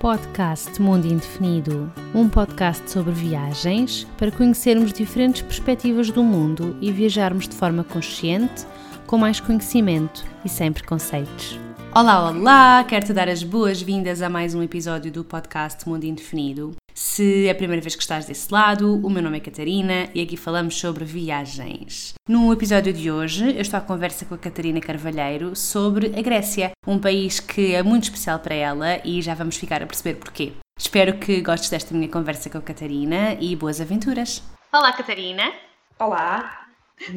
podcast Mundo Indefinido, um podcast sobre viagens para conhecermos diferentes perspectivas do mundo e viajarmos de forma consciente, com mais conhecimento e sem preconceitos. Olá, olá! Quero-te dar as boas-vindas a mais um episódio do podcast Mundo Indefinido. Se é a primeira vez que estás desse lado, o meu nome é Catarina e aqui falamos sobre viagens. No episódio de hoje, eu estou à conversa com a Catarina Carvalheiro sobre a Grécia, um país que é muito especial para ela e já vamos ficar a perceber porquê. Espero que gostes desta minha conversa com a Catarina e boas aventuras! Olá, Catarina! Olá!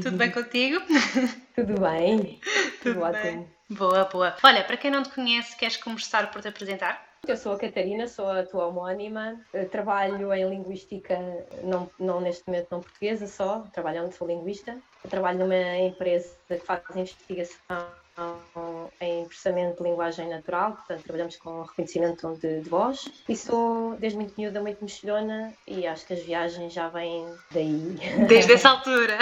Tudo bem contigo? Tudo bem? Tudo, Tudo ótimo. Boa, boa. Olha, para quem não te conhece, queres começar por te apresentar? Eu sou a Catarina, sou a tua homónima, trabalho em linguística, não, não neste momento não portuguesa só, trabalho onde sou linguista, trabalho numa empresa que faz investigação em processamento de linguagem natural, portanto trabalhamos com reconhecimento de, de voz e sou desde muito miúda muito mexilhona e acho que as viagens já vêm daí. Desde essa altura.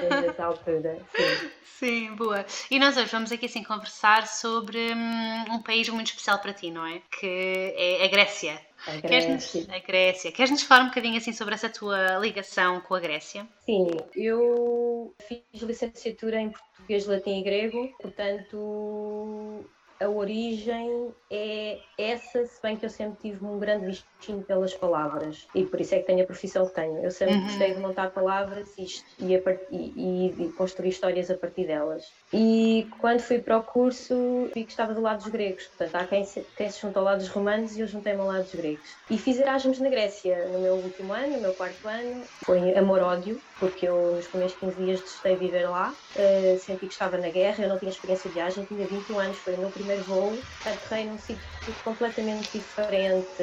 Desde essa altura, sim. Sim, boa. E nós hoje vamos aqui assim conversar sobre hum, um país muito especial para ti, não é? Que é a Grécia. A Grécia. a Grécia. Queres-nos falar um bocadinho assim sobre essa tua ligação com a Grécia? Sim, eu fiz licenciatura em português, latim e grego, portanto a origem é essa, se bem que eu sempre tive um grande bichinho pelas palavras e por isso é que tenho a profissão que tenho. Eu sempre uhum. gostei de montar palavras e, e, e, e, construir histórias a partir delas. E quando fui para o curso, vi que estava do lado dos gregos, portanto, há quem se, quem se junta ao lado dos romanos e eu juntei-me ao lado dos gregos. E fiz Erasmus na Grécia no meu último ano, no meu quarto ano. Foi amor-ódio, porque eu nos primeiros 15 dias testei viver lá, uh, senti que estava na guerra, eu não tinha experiência de viagem, tinha 21 anos, foi o meu primeiro primeiro voo, aterrei num sítio completamente diferente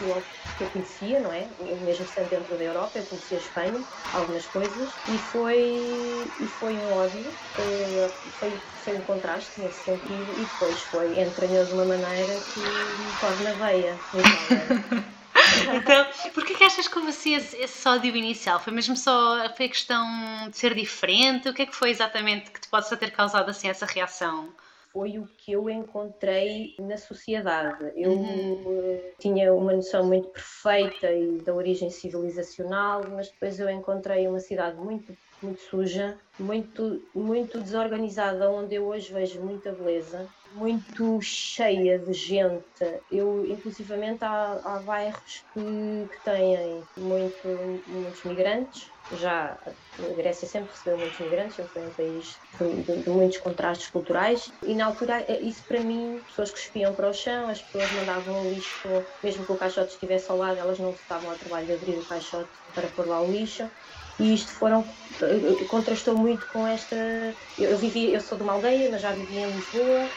do que eu conhecia, não é? Eu mesmo sendo dentro da Europa, eu conhecia a Espanha, algumas coisas, e foi, e foi um ódio, eh, foi, foi um contraste nesse sentido, e depois foi entranhoso de uma maneira que me corre na veia. Então, então, porquê que achas que houve assim esse, esse ódio inicial? Foi mesmo só foi a questão de ser diferente? O que é que foi exatamente que te possa ter causado assim essa reação? Foi o que eu encontrei na sociedade. Eu uhum. tinha uma noção muito perfeita e da origem civilizacional, mas depois eu encontrei uma cidade muito muito suja, muito muito desorganizada, onde eu hoje vejo muita beleza, muito cheia de gente. Eu, inclusivamente, há, há bairros que, que têm muito, muitos migrantes. Já a Grécia sempre recebeu muitos migrantes, sempre foi um país de, de, de, muitos contrastes culturais. E na altura eh, isso para mim, pessoas que espiam para o chão, as pessoas mandavam o lixo, mesmo que o caixote estivesse ao lado, elas não estavam ao trabalho de abrir o caixote para pôr lá o lixo e isto foram contrastou muito com esta eu vivi eu sou de uma aldeia mas já vivia em Lisboa.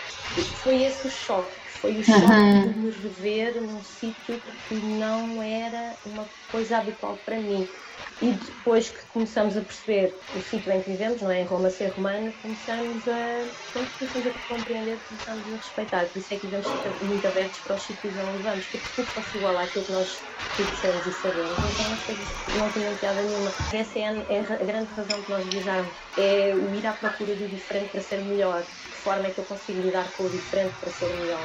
Foi esse o choque foi o choque uhum. de me rever num sítio que não era uma coisa habitual para mim e depois que começamos a perceber o sítio em que vivemos, não é? Em Roma ser romano, começamos a, começamos a compreender, começamos a respeitar. Por isso é que devemos muito abertos para os sítios onde vamos, porque tudo fosse igual àquilo que nós conhecemos e sabemos. Então as coisas não tinham piada nenhuma. Essa é a, é a grande razão que nós viajamos, é o ir à procura do diferente para ser melhor forma é que eu consigo lidar com o diferente para ser melhor.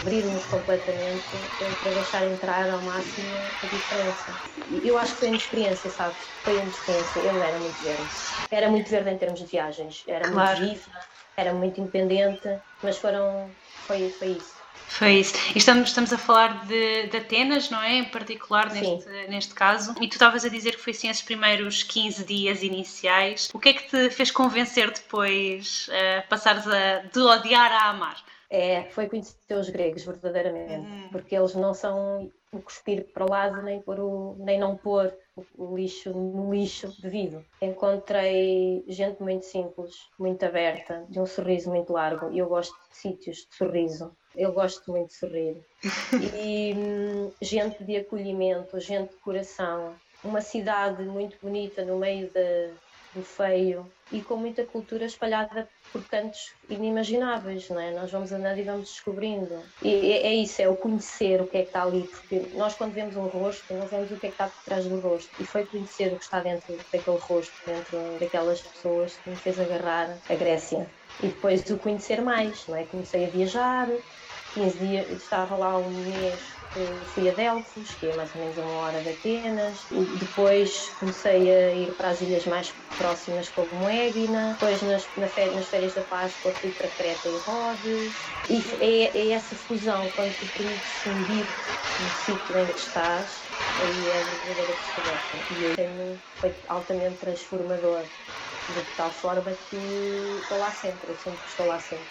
Abrir-nos completamente para deixar entrar ao máximo a diferença. Eu acho que foi uma experiência, sabes? Foi uma experiência. Eu era muito verde. Era muito verde em termos de viagens. Era claro. muito viva, era muito independente, mas foram. Foi, foi isso. Foi isso. E estamos, estamos a falar de, de Atenas, não é? Em particular, neste, neste caso. E tu estavas a dizer que foi assim esses primeiros 15 dias iniciais. O que é que te fez convencer depois uh, passares a, de odiar a amar? É, foi conhecer os gregos, verdadeiramente. Hum. Porque eles não são o cuspir para o lado, nem, pôr o, nem não pôr o lixo no lixo devido. Encontrei gente muito simples, muito aberta, de um sorriso muito largo. E eu gosto de sítios de sorriso. Eu gosto muito de sorrir. E hum, gente de acolhimento, gente de coração. Uma cidade muito bonita no meio de, do feio e com muita cultura espalhada por cantos inimagináveis, não é? Nós vamos andando e vamos descobrindo. E é, é isso, é o conhecer o que é que está ali, porque nós quando vemos um rosto, não vemos o que é que está por trás do rosto. E foi conhecer o que está dentro daquele rosto, dentro daquelas pessoas que me fez agarrar a Grécia. E depois o conhecer mais, não é? Comecei a viajar, 15 dias, estava lá um mês fui a Delfos, que é mais ou menos uma hora de Atenas. Depois comecei a ir para as ilhas mais próximas, como Égina. Depois, nas, nas, férias, nas férias da Páscoa, fui para Creta e Rhodes. E é, é essa fusão, quando tu permites fundir no sítio em que estás, aí é a verdadeira descoberta. E eu tenho, foi altamente transformador de tal forma que estou lá sempre, eu sempre estou lá sempre.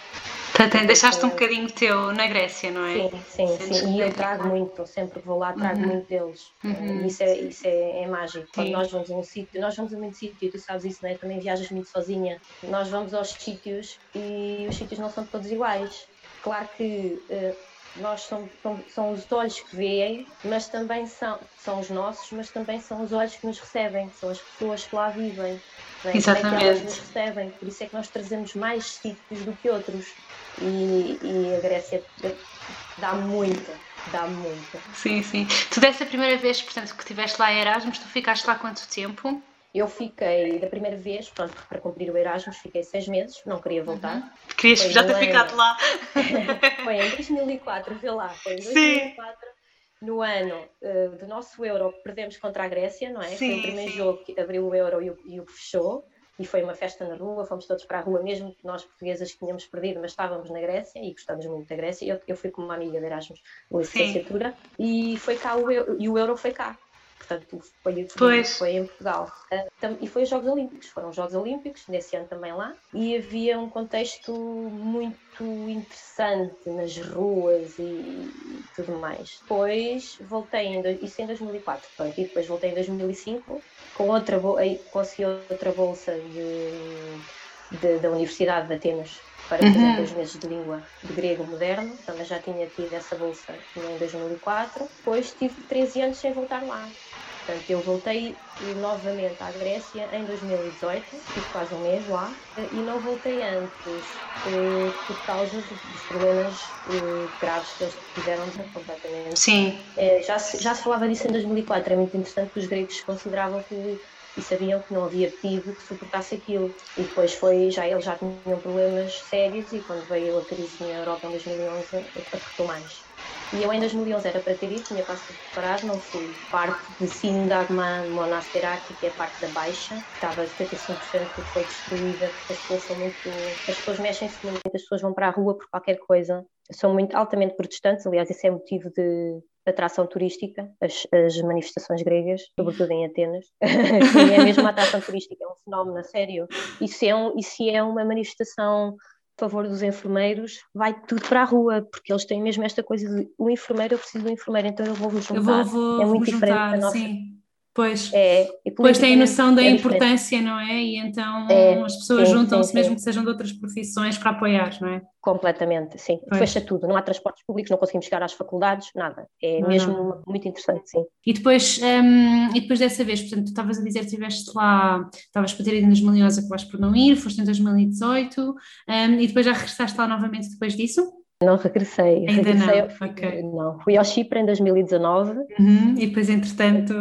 Portanto, deixaste um bocadinho teu na Grécia, não é? Sim, sim, sim. E eu trago muito, sempre que vou lá trago uhum. muito deles. Uhum. Isso é, isso é, é mágico. Quando nós vamos a um sítio, nós vamos a muito sítio, tu sabes isso, não é? Também viajas muito sozinha. Nós vamos aos sítios e os sítios não são todos iguais. Claro que uh, nós são, são, são, os olhos que veem, mas também são, são os nossos, mas também são os olhos que nos recebem, são as pessoas que lá vivem. É? Exatamente. que elas nos recebem, por isso é que nós trazemos mais sítios do que outros. E, e a Grécia dá muita, dá muita. Sim, sim. Tu dessa primeira vez, portanto, que estiveste lá em Erasmus, tu ficaste lá quanto tempo? Eu fiquei, da primeira vez, pronto, para cumprir o Erasmus, fiquei seis meses, não queria voltar. Uhum. Querias foi já ter ano... ficado lá? foi em 2004, vê lá, foi em 2004. Sim. No ano uh, do nosso Euro que perdemos contra a Grécia, não é? Sim, foi o primeiro sim. jogo que abriu o Euro e o, e o fechou e foi uma festa na rua, fomos todos para a rua, mesmo que nós portuguesas tínhamos perdido, mas estávamos na Grécia e gostávamos muito da Grécia. Eu, eu fui com uma amiga de Erasmus, licenciatura, e foi cá o e o Euro foi cá portanto foi, foi, foi em Portugal. Uh, e foi os Jogos Olímpicos, foram os Jogos Olímpicos, nesse ano também lá, e havia um contexto muito interessante nas ruas e, tudo mais. Depois voltei, em, isso em 2004, pronto, e depois voltei em 2005 com outra, consegui outra bolsa de, de, da Universidade de Atenas para fazer uhum. dois meses de língua de grego moderno, também já tinha tido essa bolsa em 2004. Depois tive 13 anos sem voltar lá. Portanto, eu voltei novamente à Grécia em 2018, tive quase um mês lá, e não voltei antes eh, por causa dos problemas eh, graves que eles tiveram completamente. Sim. Eh, já, se, já se falava disso em 2004, é muito interessante que os gregos consideravam que e sabiam que não havia pedido que suportasse aquilo. E depois foi, já eles já tinham problemas sérios e quando veio a crise na Europa em 2011 afetou mais. E eu em 2011 era para ter ido, tinha quase tudo preparado, não fui. Parte de Sindagman Monasteraki, que é parte da baixa, estava 75% que foi destruída, porque as pessoas são muito. As pessoas mexem-se muito, as pessoas vão para a rua por qualquer coisa. São muito altamente protestantes, aliás, isso é motivo de atração turística, as, as manifestações gregas, sobretudo em Atenas. Sim, é mesmo atração turística, é um fenómeno a sério. Se é, um, e se é uma manifestação favor dos enfermeiros, vai tudo para a rua, porque eles têm mesmo esta coisa de o enfermeiro, eu preciso do enfermeiro, então eu vou-me juntar. Eu vou, vou, é muito diferente juntar, da nossa. Sim. Pois, é, pois têm noção da é importância, não é? E então é, as pessoas juntam-se, mesmo que sejam de outras profissões, para apoiar, não é? Completamente, sim. Pois. Fecha tudo, não há transportes públicos, não conseguimos chegar às faculdades, nada. É não, mesmo não. muito interessante, sim. E depois, um, e depois dessa vez, portanto, tu estavas a dizer que estiveste lá, estavas para ter ido em 2011, acabaste por não ir, foste em 2018, um, e depois já regressaste lá novamente depois disso? Não regressei. Ainda regressei não, ao, okay. não. Fui ao Chipre em 2019. Uhum, e depois, entretanto...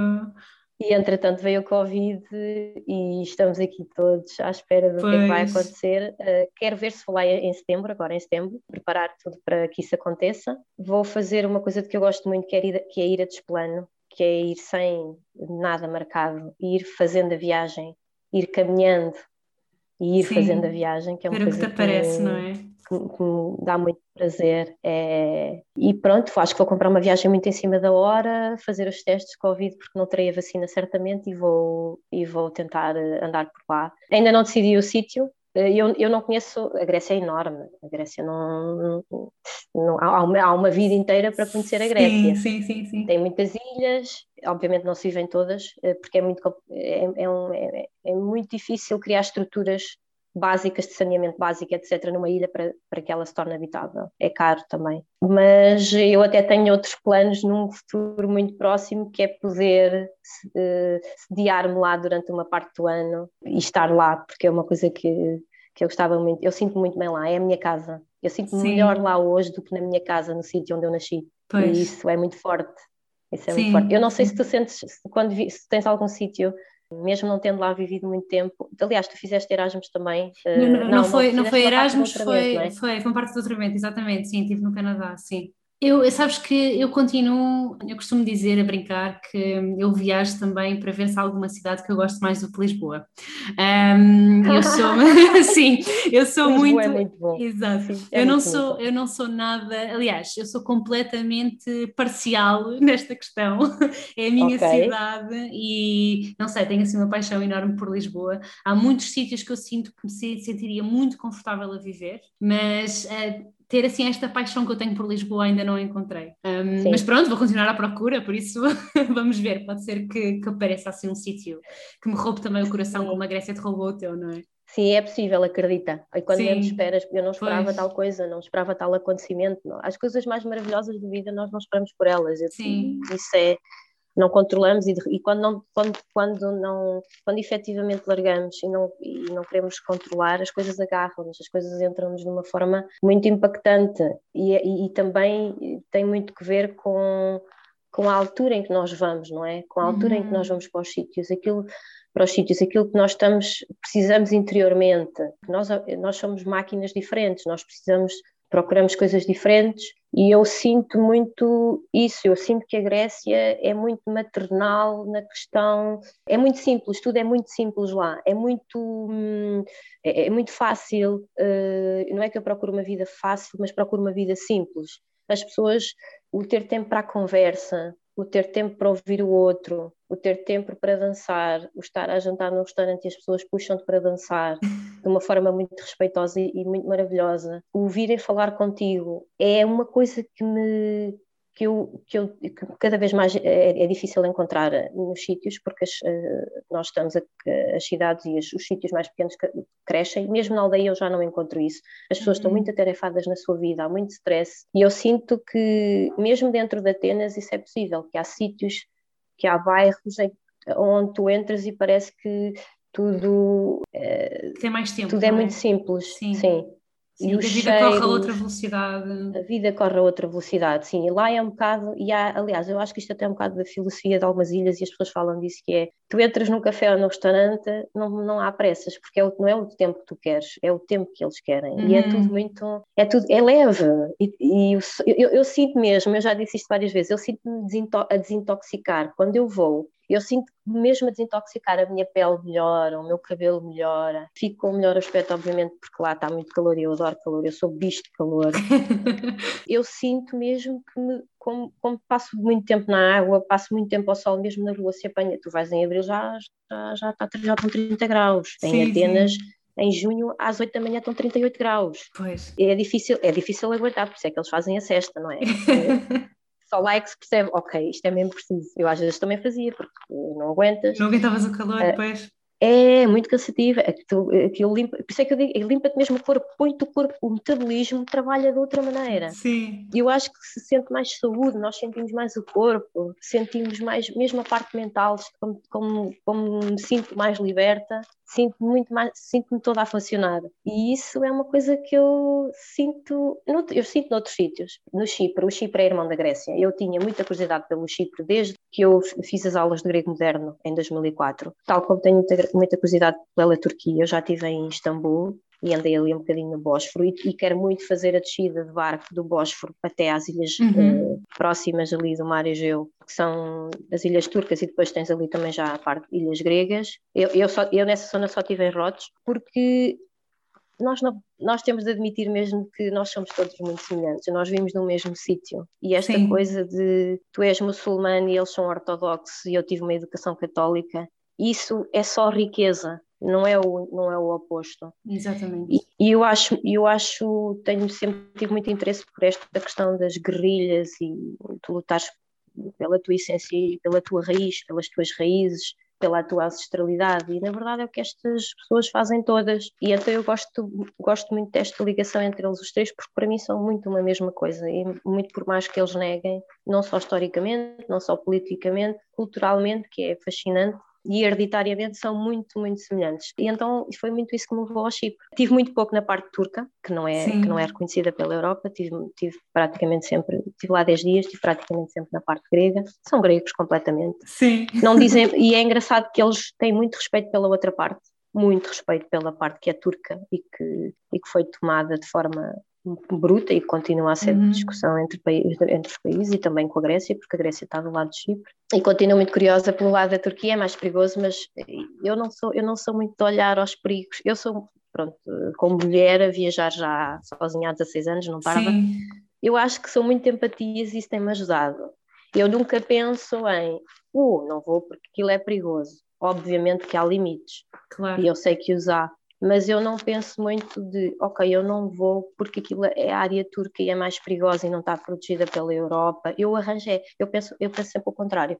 E entretanto veio o Covid e estamos aqui todos à espera do pois. que, é que vai acontecer. Uh, quero ver se vou lá em setembro, agora em setembro, preparar tudo para que isso aconteça. Vou fazer uma coisa de que eu gosto muito, que é ir, que é ir a desplano, que é ir sem nada marcado, ir fazendo a viagem, ir caminhando e ir Sim. fazendo a viagem, que é uma Ver coisa que te aparece, não é? Que, que me dá muito prazer. É... E pronto, acho que vou comprar uma viagem muito em cima da hora, fazer os testes de Covid, porque não terei a vacina certamente, e vou, e vou tentar eh, andar por lá. Ainda não decidi o sítio, eh, eu, eu não conheço, a Grécia é enorme, a Grécia não, não, não há, uma, há, uma, vida inteira para conhecer a Grécia. Sim, sim, sim. Tem muitas ilhas, obviamente não se vivem todas, eh, porque é muito, é, é, um, é, é muito difícil criar estruturas básicas de saneamento básico, etc., numa ilha para, para que ela se torne habitável. É caro também. Mas eu até tenho outros planos num futuro muito próximo, que é poder uh, sediar-me lá durante uma parte do ano e estar lá, porque é uma coisa que, que eu gostava muito. Eu sinto muito bem lá, é a minha casa. Eu sinto-me melhor lá hoje do que na minha casa, no sítio onde eu nasci. Pois. E isso é muito forte. Isso é Sim. muito forte. Eu não sei se tu sentes, quando se tens algum sítio mesmo não tendo lá vivido muito tempo. Aliás, tu fizeste Erasmus também. Uh, não, não, não, foi, não foi Erasmus, foi, não é? foi, foi uma parte do doutoramento, exatamente, sim, estive no Canadá, sim. Eu, sabes que eu continuo, eu costumo dizer, a brincar, que eu viajo também para ver se há alguma cidade que eu gosto mais do que Lisboa. Um, eu sou, sim, eu sou Lisboa muito, é muito bom. exato. Sim, é eu não sou, bom. eu não sou nada, aliás, eu sou completamente parcial nesta questão. É a minha Ok. cidade e não sei, tenho assim uma paixão enorme por Lisboa. Há muitos sítios que eu sinto que me se- sentiria muito confortável a viver, mas eh, ter assim esta paixão que eu tenho por Lisboa ainda não encontrei. Um, mas pronto, vou continuar à procura, por isso vamos ver. Pode ser que, que apareça assim um sítio que me roube também o coração, Sim. como a Grécia te roubou o teu, não é? Sim, é possível, acredita. E quando Sim. menos esperas, eu não esperava Pois. tal coisa, não esperava tal acontecimento. não. As coisas mais maravilhosas da vida nós não esperamos por elas. Eu- Sim. Isso é, não controlamos e, de- e quando não, quando, quando não, quando efetivamente largamos e não, e não queremos controlar, as coisas agarram-nos, as coisas entram-nos de uma forma muito impactante e, e, e também tem muito que ver com com a altura em que nós vamos, não é? Com a altura em que nós Uhum. vamos para os sítios, aquilo para os sítios, aquilo que nós estamos, precisamos interiormente. Nós, nós somos máquinas diferentes, nós precisamos, procuramos coisas diferentes e eu sinto muito isso, eu sinto que a Grécia é muito maternal na questão, é muito simples, tudo é muito simples lá, é muito, hum, é, é muito fácil, eh, não é que eu procuro uma vida fácil, mas procuro uma vida simples. As pessoas, o ter tempo para a conversa, o ter tempo para ouvir o outro, o ter tempo para dançar, o estar a jantar num restaurante e as pessoas puxam-te para dançar de uma forma muito respeitosa e e muito maravilhosa, o virem falar contigo é uma coisa que me que eu, que eu que cada vez mais é, é difícil encontrar nos sítios porque as, eh, nós estamos a, as cidades e as- os sítios mais pequenos cre- crescem, mesmo na aldeia eu já não encontro isso. As pessoas estão Uhum. muito atarefadas na sua vida, há muito stress e eu sinto que mesmo dentro de Atenas isso é possível, que há sítios, que há bairros onde tu entras e parece que tudo, eh, Tem mais tempo. tudo é não muito simples. Sim. sim. Sim, e a vida corre a cheiros- outra velocidade. a vida corre a outra velocidade, sim, e lá é um bocado, e há, aliás, eu acho que isto até é um bocado da filosofia de algumas ilhas e as pessoas falam disso, que é, tu entras num café ou num restaurante, não, não há pressas, porque é o, não é o tempo que tu queres, é o tempo que eles querem, e é Uhum. tudo muito, é tudo, é leve, e, e eu, eu, eu sinto mesmo, eu já disse isto várias vezes, eu sinto-me a desintoxicar, quando eu vou, eu sinto que mesmo a desintoxicar a minha pele melhora, o meu cabelo melhora, fico com o melhor aspecto, obviamente, porque lá está muito calor e eu adoro calor, eu sou bicho de calor, eu sinto mesmo que me, como, como passo muito tempo na água, passo muito tempo ao sol, mesmo na rua se apanha, tu vais em abril já, já, já, está, já estão 30 graus, Sim, em Atenas sim. em junho às 8 da manhã estão 38 graus, Pois. é difícil, é difícil aguentar, por isso é que eles fazem a cesta, não é? Só lá é que se percebe, ok, isto é mesmo preciso, eu às vezes também fazia, porque não aguentas, Não aguentavas o calor É. depois. é muito cansativo, aquilo, aquilo limpa, por isso é que eu digo, limpa-te mesmo o corpo, põe-te o corpo, o metabolismo trabalha de outra maneira. Sim. Eu acho que se sente mais saúde, nós sentimos mais o corpo, sentimos mais, mesmo a parte mental, como, como, como me sinto mais liberta, sinto muito mais, sinto-me toda a funcionar. E isso é uma coisa que eu sinto, eu sinto noutros sítios. No Chipre, o Chipre é irmão da Grécia. Eu tinha muita curiosidade pelo Chipre desde que eu fiz as aulas de grego moderno em 2004, tal como tenho muita, muita curiosidade pela Turquia. Eu já estive em Istambul e andei ali um bocadinho no Bósforo e, e quero muito fazer a descida de barco do Bósforo até às ilhas Uhum. eh, próximas ali do Mar Egeu, que são as ilhas turcas e depois tens ali também já a parte de ilhas gregas. Eu, eu, só, eu nessa zona só estive em Rhodes porque nós, não, nós temos de admitir mesmo que nós somos todos muito semelhantes, nós vivemos no mesmo sítio. E esta Sim. coisa de tu és muçulmano e eles são ortodoxos e eu tive uma educação católica, isso é só riqueza, não é o, não é o oposto. Exatamente. E, e eu acho, eu acho, tenho sempre tive muito interesse por esta questão das guerrilhas e tu lutares pela tua essência e pela tua raiz, pelas tuas raízes, pela tua ancestralidade. E na verdade é o que estas pessoas fazem todas. E então eu gosto, gosto muito desta ligação entre eles os três, porque para mim são muito uma mesma coisa. E muito por mais que eles neguem, não só historicamente, não só politicamente, culturalmente, que é fascinante, e hereditariamente são muito, muito semelhantes. E então foi muito isso que me levou ao Chipre. Tive muito pouco na parte turca, que não é, Sim. que não é reconhecida pela Europa, tive, tive praticamente sempre, tive lá 10 dias, tive praticamente sempre na parte grega. São gregos completamente. Sim. Não dizem, e é engraçado que eles têm muito respeito pela outra parte, muito respeito pela parte que é turca e que, e que foi tomada de forma bruta e continua a ser uhum. discussão entre, entre os países e também com a Grécia, porque a Grécia está do lado de Chipre. E continuo muito curiosa pelo lado da Turquia, é mais perigoso, mas eu não sou, eu não sou muito de olhar aos perigos. Eu sou, pronto, como mulher, a viajar já sozinha há 16 anos, não parava. Sim. Eu acho que sou muito empatias e isso tem-me ajudado. Eu nunca penso em, uh, não vou porque aquilo é perigoso. Obviamente que há limites. Claro. E eu sei que os há mas eu não penso muito de, ok, eu não vou porque aquilo é a área turca e é mais perigosa e não está protegida pela Europa. Eu arranjei, eu penso, eu penso sempre o contrário.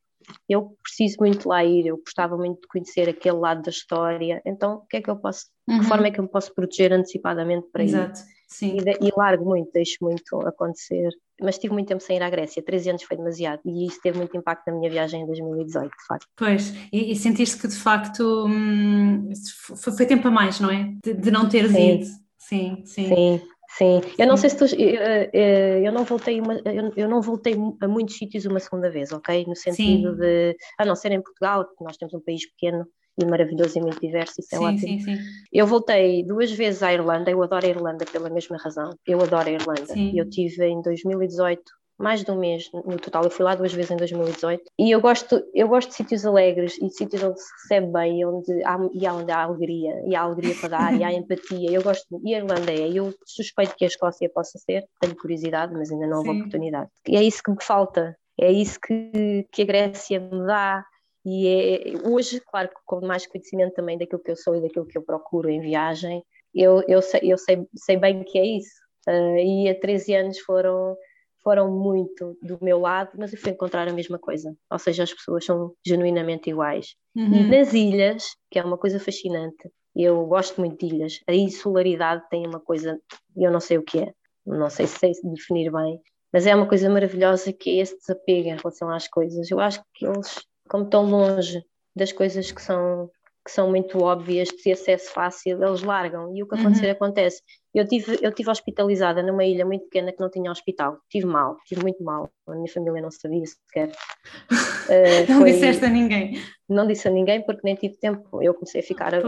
Eu preciso muito lá ir, eu gostava muito de conhecer aquele lado da história, então o que é que eu posso, uhum. que forma é que eu me posso proteger antecipadamente para Exato. ir? Sim. E, e largo muito, deixo muito acontecer. Mas tive muito tempo sem ir à Grécia, 13 anos foi demasiado, e isso teve muito impacto na minha viagem em 2018, de facto. Pois, e, e sentiste que de facto hum, foi, tempo a mais, não é? De, de não teres sim. ido. Sim, sim. Sim, sim. Eu não sei se tu. Eu, eu, não voltei uma, eu, não voltei a muitos sítios uma segunda vez, ok? No sentido sim. de. A não ser em Portugal, porque nós temos um país pequeno e maravilhoso e muito diverso, isso é sim, ótimo. Sim, sim. Eu voltei duas vezes à Irlanda, eu adoro a Irlanda pela mesma razão, eu adoro a Irlanda. Sim. Eu tive em 2018 mais de um mês no total, eu fui lá duas vezes em 2018 e eu gosto, eu gosto de sítios alegres e de sítios onde se recebe bem onde há, e onde há alegria, e há alegria para dar, e há empatia, eu gosto, e a Irlanda é, eu suspeito que a Escócia possa ser, tenho curiosidade, mas ainda não houve oportunidade. E é isso que me falta, é isso que, que a Grécia me dá, e é, hoje, claro, com mais conhecimento também daquilo que eu sou e daquilo que eu procuro em viagem, eu, eu, sei, eu sei, sei bem que é isso. Uh, e há 13 anos foram, foram muito do meu lado, mas eu fui encontrar a mesma coisa. Ou seja, as pessoas são genuinamente iguais. Uhum. E nas ilhas, que é uma coisa fascinante, eu gosto muito de ilhas, a insularidade tem uma coisa, eu não sei o que é, não sei se sei definir bem, mas é uma coisa maravilhosa que é esse desapego em relação às coisas. Eu acho que eles como estão longe das coisas que são, que são muito óbvias, de acesso fácil, eles largam. E o que acontecer uhum. acontece. Eu tive, eu tive hospitalizada numa ilha muito pequena que não tinha hospital. Tive mal, tive muito mal. A minha família não sabia sequer. Uh, não foi... disseste a ninguém? Não disse a ninguém porque nem tive tempo. Eu comecei a ficar uh,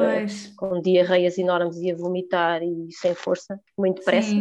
com diarreias enormes e a vomitar e sem força, muito depressa.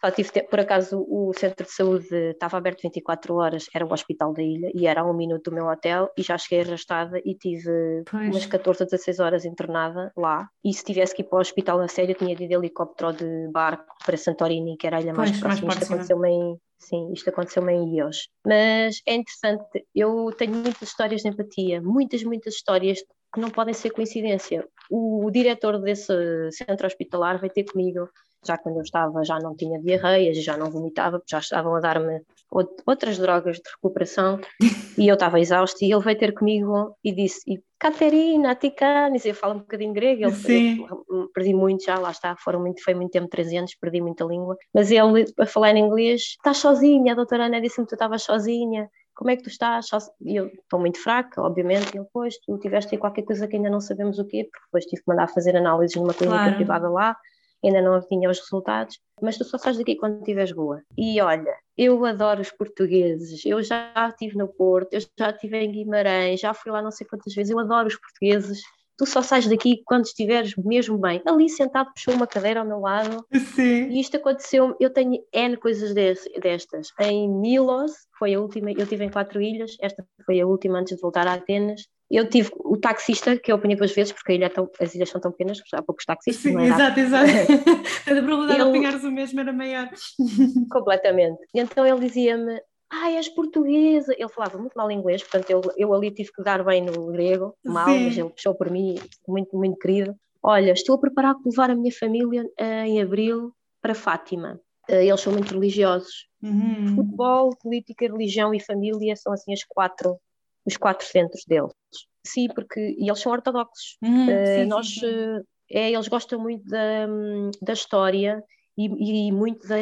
Só tive tempo. Por acaso o centro de saúde estava aberto 24 horas, era o hospital da ilha e era a um minuto do meu hotel e já cheguei arrastada e tive pois. umas 14 a 16 horas internada lá. E se tivesse que ir para o hospital a sério, tinha de ir de helicóptero de barco para Santorini, que era a ilha mais pois, próxima. Mais isto aconteceu-me em, sim, isto aconteceu-me em Ios. Mas é interessante, eu tenho muitas histórias de empatia, muitas, muitas histórias que não podem ser coincidência. O, o diretor desse centro hospitalar veio ter comigo já quando eu estava, já não tinha diarreias, já não vomitava, já estavam a dar-me outras drogas de recuperação. E eu estava exausta e ele veio ter comigo e disse, e Caterina, Ticanis, eu falo um bocadinho grego, ele, eu perdi muito já, lá está, foram muito, foi muito tempo, 13 anos, perdi muita língua, mas ele a falar em inglês, estás sozinha, a doutora Ana disse-me que tu estavas sozinha, como é que tu estás? E eu estou muito fraca, obviamente, e ele, pois, tu tiveste aí qualquer coisa que ainda não sabemos o quê, porque depois tive que mandar fazer análises numa clínica claro. privada lá, ainda não tinha os resultados, mas tu só sais daqui quando estiveres boa. E olha, eu adoro os portugueses, eu já estive no Porto, eu já estive em Guimarães, já fui lá não sei quantas vezes, eu adoro os portugueses. Tu só sais daqui quando estiveres mesmo bem. Ali sentado, puxou uma cadeira ao meu lado. Sim. E isto aconteceu. Eu tenho N coisas destas. Em Milos, foi a última, eu estive em quatro ilhas, esta foi a última antes de voltar a Atenas. Eu tive o taxista, que eu apanhei duas vezes, porque ilha é tão, as ilhas são tão pequenas, há poucos taxistas. Sim, é exato, exato. a probabilidade de apanhares o mesmo era maior. Completamente. Então ele dizia-me: Ah, és portuguesa. Ele falava muito mal inglês, portanto eu, eu ali tive que dar bem no grego, mal, Sim. mas ele puxou por mim, muito, muito querido. Olha, estou a preparar para levar a minha família uh, em abril para Fátima. Uh, eles são muito religiosos. Uhum. Futebol, política, religião e família são assim as quatro os quatro centros deles. Sim, porque e eles são ortodoxos. Uhum, uh, sim, nós, sim. Uh, é, eles gostam muito da, da história e, e muito da,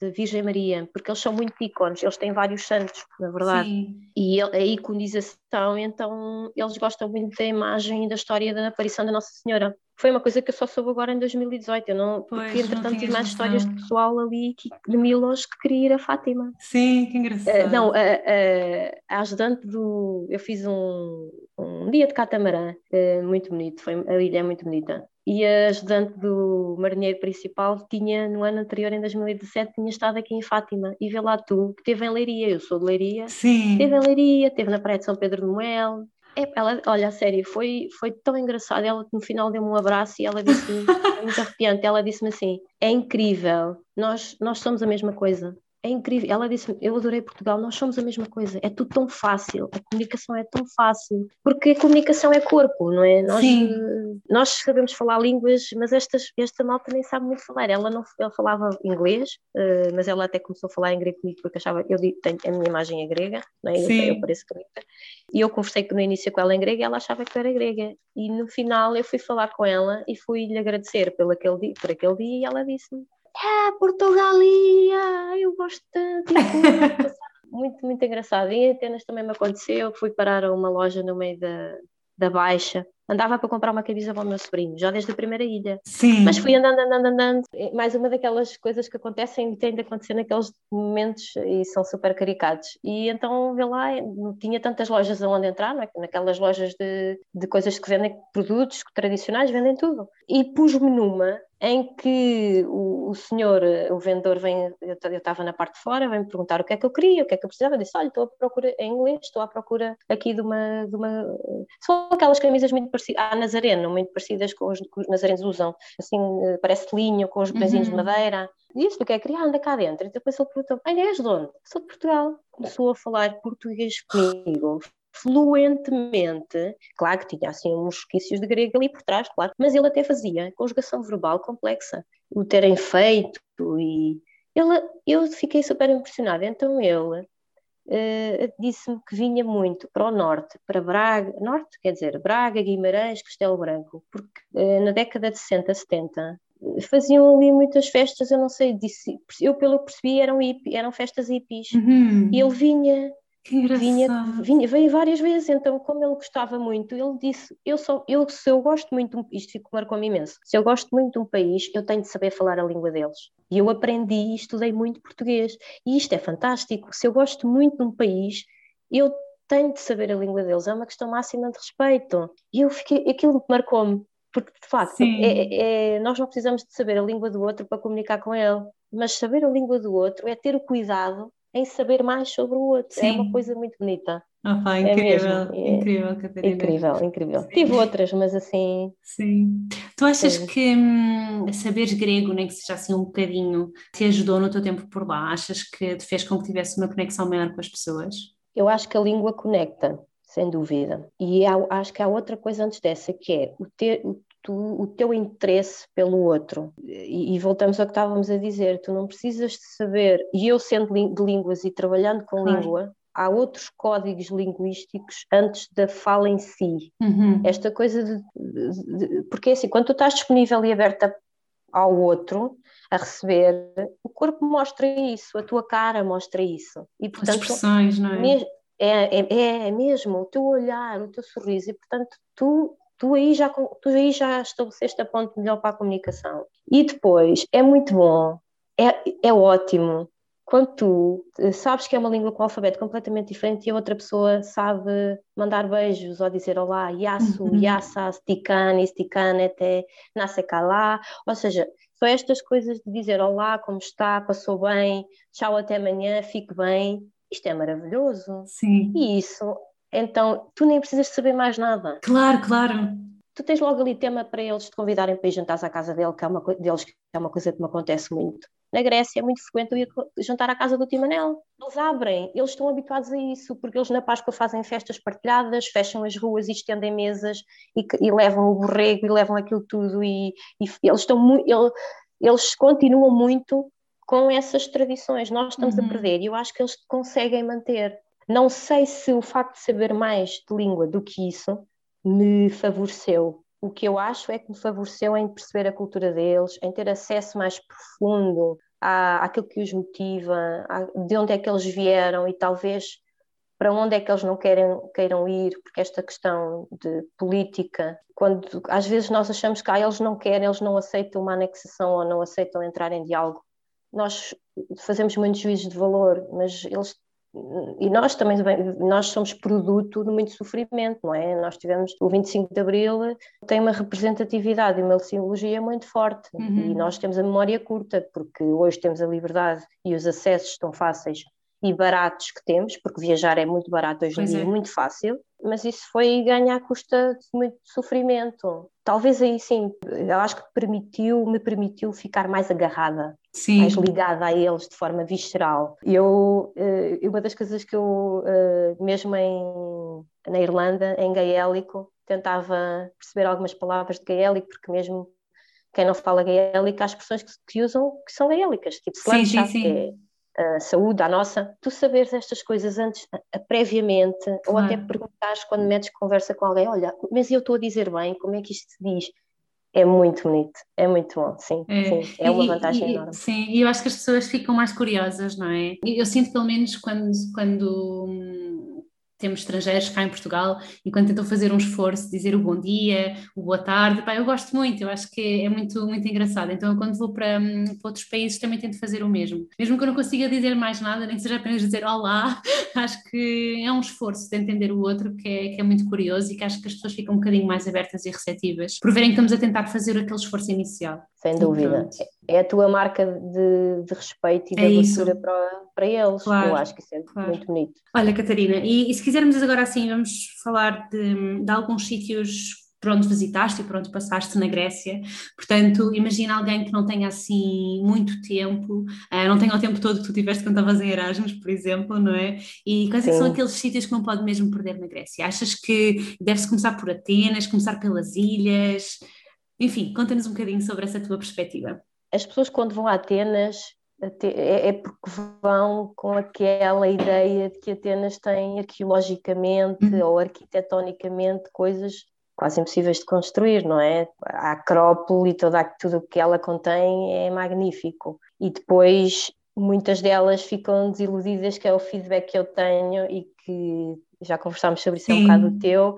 da, Virgem Maria, porque eles são muito ícones, eles têm vários santos, na verdade. E a iconização, então eles gostam muito da imagem e da história da aparição da Nossa Senhora foi uma coisa que eu só soube agora em 2018. Eu não, pois, porque entretanto tive mais histórias de pessoal ali que, de Milos que queria ir a Fátima. Sim, que engraçado. Uh, não, a, a, a, ajudante do. Eu fiz um, um dia de catamarã uh, muito bonito, foi, a ilha é muito bonita. E a ajudante do marinheiro principal tinha, no ano anterior, em 2017, tinha estado aqui em Fátima. E vê lá tu, que teve em Leiria, eu sou de Leiria, Sim. teve em Leiria, teve na Praia de São Pedro de Moel. É, ela, olha, a sério, foi, foi tão engraçado. Ela no final deu-me um abraço e ela disse-me, muito arrepiante, ela disse-me assim: é incrível, nós, nós somos a mesma coisa. É incrível. Ela disse eu adorei Portugal, nós somos a mesma coisa. É tudo tão fácil, a comunicação é tão fácil. Porque a comunicação é corpo, não é? Nós, Sim. nós sabemos falar línguas, mas estas, esta malta nem sabe muito falar. Ela não ela falava inglês, uh, mas ela até começou a falar em grego comigo porque achava, eu tenho, a minha imagem é grega, não é? Eu, Sim. eu pareço grega. E eu conversei no início com ela em grego e ela achava que eu era grega. E no final eu fui falar com ela e fui lhe agradecer pelo aquele dia, por aquele dia e ela disse-me ah, Portugalia, eu gosto tanto. muito, muito engraçado. E em Atenas também me aconteceu, fui parar a uma loja no meio da, da Baixa, andava para comprar uma camisa para o meu sobrinho, já desde a primeira ilha. Sim. Mas fui andando, andando, andando. Mais uma daquelas coisas que acontecem e têm de acontecer naqueles momentos e são super caricados. E então, vê lá, tinha tantas lojas aonde entrar, não é? naquelas lojas de, de coisas que vendem produtos tradicionais, vendem tudo. E pus-me numa em que o, o, senhor, o vendedor, vem, eu estava na parte de fora, vem-me perguntar o que é que eu queria, o que é que eu precisava. Eu disse: Olha, estou à procura, em inglês, estou à procura aqui de uma. De uma... São aquelas camisas muito parecidas, à Nazareno, muito parecidas com os que os nazarenos usam, assim, parece linho, com os botõezinhos uhum. de madeira. Disse-lhe o que é que queria, anda cá dentro. E depois ele perguntou: Olha, és de onde? Sou de Portugal. Começou a falar português comigo fluentemente, claro que tinha assim uns resquícios de grego ali por trás, claro, mas ele até fazia conjugação verbal complexa, o terem feito e ele, eu fiquei super impressionada, então ele uh, disse-me que vinha muito para o norte, para Braga, norte quer dizer, Braga, Guimarães, Castelo Branco, porque uh, na década de 60, 70 faziam ali muitas festas, eu não sei, disse, eu pelo que percebi eram, hippie, eram festas hippies, uhum. e ele vinha vinha, vinha, veio várias vezes, então como ele gostava muito, ele disse, eu sou, eu, se eu gosto muito, isto ficou marcou-me imenso, se eu gosto muito de um país, eu tenho de saber falar a língua deles. E eu aprendi e estudei muito português. E isto é fantástico, se eu gosto muito de um país, eu tenho de saber a língua deles, é uma questão máxima de respeito. E eu fiquei, aquilo marcou-me, porque de facto, é, é, nós não precisamos de saber a língua do outro para comunicar com ele, mas saber a língua do outro é ter o cuidado em saber mais sobre o outro. Sim. É uma coisa muito bonita. Ah, pá, incrível, é incrível, Catarina. Incrível, incrível. Sim. Tive outras, mas assim. Sim. Tu achas sim. que hum, saberes grego, nem que seja assim um bocadinho, te ajudou no teu tempo por lá? Achas que te fez com que tivesse uma conexão maior com as pessoas? Eu acho que a língua conecta, sem dúvida. E há, acho que há outra coisa antes dessa, que é o ter, o tu, o teu interesse pelo outro. E, e, voltamos ao que estávamos a dizer, tu não precisas de saber, e eu sendo de línguas e trabalhando com claro. língua, há outros códigos linguísticos antes da fala em si. Uhum. Esta coisa de, de, de, Porque assim, quando tu estás disponível e aberta ao outro, a receber, o corpo mostra isso, a tua cara mostra isso. E, portanto, As expressões, não é? É, é, é mesmo o teu olhar, o teu sorriso, e portanto tu tu aí já, tu aí já estabeleceste a ponte melhor para a comunicação. E depois, é muito bom, é, é ótimo, quando tu eh, sabes que é uma língua com um alfabeto completamente diferente e a outra pessoa sabe mandar beijos ou dizer olá, yasu, uhum. yasa, stikane, stikanete, nasekalá, ou seja, só estas coisas de dizer olá, como está, passou bem, tchau, até amanhã, fique bem, isto é maravilhoso. Sim. E isso então, tu nem precisas saber mais nada. Claro, claro. Tu tens logo ali tema para eles te convidarem para ir jantar à casa dele, que é uma, deles, que é uma coisa que me acontece muito. Na Grécia é muito frequente eu ir jantar à casa do Timanel. Eles abrem, eles estão habituados a isso, porque eles na Páscoa fazem festas partilhadas, fecham as ruas e estendem mesas e, e levam o borrego e levam aquilo tudo e, e eles estão muito, eles, eles continuam muito com essas tradições. Nós estamos uhum. a perder e eu acho que eles conseguem manter. Não sei se o facto de saber mais de língua do que isso me favoreceu. O que eu acho é que me favoreceu em perceber a cultura deles, em ter acesso mais profundo à, àquilo que os motiva, à, de onde é que eles vieram e talvez para onde é que eles não querem, queiram ir, porque esta questão de política, quando às vezes nós achamos que ah, eles não querem, eles não aceitam uma anexação ou não aceitam entrar em diálogo, nós fazemos muitos juízos de valor, mas eles e nós também nós somos produto de muito sofrimento, não é? Nós tivemos o 25 de Abril tem uma representatividade e uma simbologia muito forte uhum. e nós temos a memória curta porque hoje temos a liberdade e os acessos estão fáceis e baratos que temos, porque viajar é muito barato hoje em dia, é. muito fácil, mas isso foi ganho à custa de muito sofrimento. Talvez aí sim, eu acho que permitiu, me permitiu ficar mais agarrada, sim. mais ligada a eles de forma visceral. Eu, eh, uma das coisas que eu, eh, mesmo em, na Irlanda, em gaélico, tentava perceber algumas palavras de gaélico, porque mesmo quem não fala gaélico, há expressões que, que usam que são gaélicas, tipo slancha, que é a saúde, a nossa, tu saberes estas coisas antes, a, previamente, claro. ou até perguntares quando metes conversa com alguém, olha, mas eu estou a dizer bem, como é que isto se diz? É muito bonito, é muito bom, sim, é, sim, é uma vantagem e, enorme. Sim, e eu acho que as pessoas ficam mais curiosas, não é? Eu sinto pelo menos quando, quando temos estrangeiros cá em Portugal e quando tentam fazer um esforço, dizer o bom dia, o boa tarde, pá, eu gosto muito, eu acho que é muito, muito engraçado. Então, quando vou para, hum, para, outros países, também tento fazer o mesmo. Mesmo que eu não consiga dizer mais nada, nem que seja apenas dizer olá, acho que é um esforço de entender o outro que é, que é muito curioso e que acho que as pessoas ficam um bocadinho mais abertas e receptivas por verem que estamos a tentar fazer aquele esforço inicial. Sem dúvida. É a tua marca de, de respeito e de é abertura para, para eles. Claro, eu acho que isso é claro. muito bonito. Olha, Catarina, e, e, se quisermos agora assim, vamos falar de, de alguns sítios por onde visitaste e por onde passaste na Grécia. Portanto, imagina alguém que não tenha assim muito tempo, uh, não tenha o tempo todo que tu tiveste quando estavas em Erasmus, por exemplo, não é? E quais é são aqueles sítios que não pode mesmo perder na Grécia? Achas que deve-se começar por Atenas, começar pelas ilhas? Enfim, conta-nos um bocadinho sobre essa tua perspectiva. As pessoas quando vão a Atenas é, é porque vão com aquela ideia de que Atenas tem arqueologicamente uhum. ou arquitetonicamente coisas quase impossíveis de construir, não é? A Acrópole e toda, tudo o que ela contém é magnífico. E depois muitas delas ficam desiludidas, que é o feedback que eu tenho e que já conversámos sobre isso, é um bocado o teu,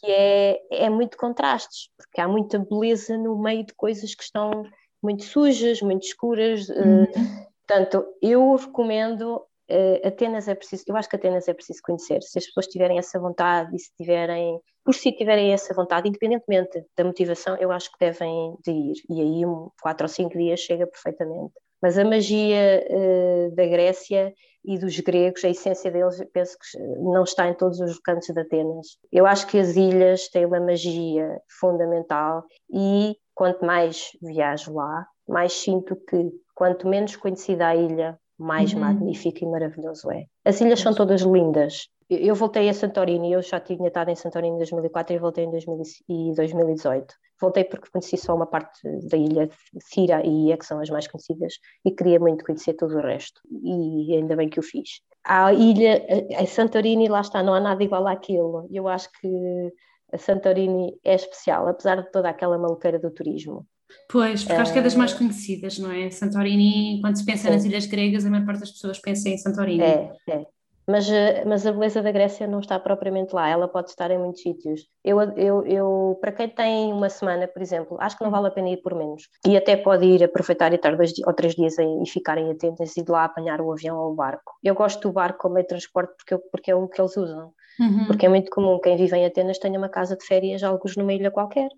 que é, é muito contrastes, porque há muita beleza no meio de coisas que estão muito sujas, muito escuras. Eh, uhum. Uh, portanto, eu recomendo. Uh, Atenas é preciso, eu acho que Atenas é preciso conhecer. Se as pessoas tiverem essa vontade e se tiverem, por si tiverem essa vontade, independentemente da motivação, eu acho que devem de ir. E aí, um, quatro ou cinco dias chega perfeitamente. Mas a magia uh, da Grécia e dos gregos, a essência deles, penso que não está em todos os cantos de Atenas. Eu acho que as ilhas têm uma magia fundamental e quanto mais viajo lá, mais sinto que quanto menos conhecida a ilha, mais uhum. magnífico e maravilhoso é. As ilhas são todas lindas. Eu voltei a Santorini, eu já tinha estado em Santorini em 2004 e voltei em 2018. Voltei porque conheci só uma parte da ilha, Fira e Ia, que são as mais conhecidas, e queria muito conhecer todo o resto, e ainda bem que o fiz. A ilha, a Santorini, lá está, não há nada igual àquilo. Eu acho que a Santorini é especial, apesar de toda aquela maluqueira do turismo. Pois, porque acho que é das mais conhecidas, não é? Santorini, quando se pensa nas ilhas gregas, a maior parte das pessoas pensa em Santorini. É, é. Mas, eh, mas a beleza da Grécia não está propriamente lá, ela pode estar em muitos sítios. Eu, eu, eu, para quem tem uma semana, por exemplo, acho que não vale a pena ir por menos. E até pode ir aproveitar e estar dois ou três dias aí e ficarem atentos e de lá apanhar o avião ou o barco. Eu gosto do barco como meio de transporte porque, porque é o que eles usam. Uhum. Porque é muito comum quem vive em Atenas tenha uma casa de férias, alguns numa ilha qualquer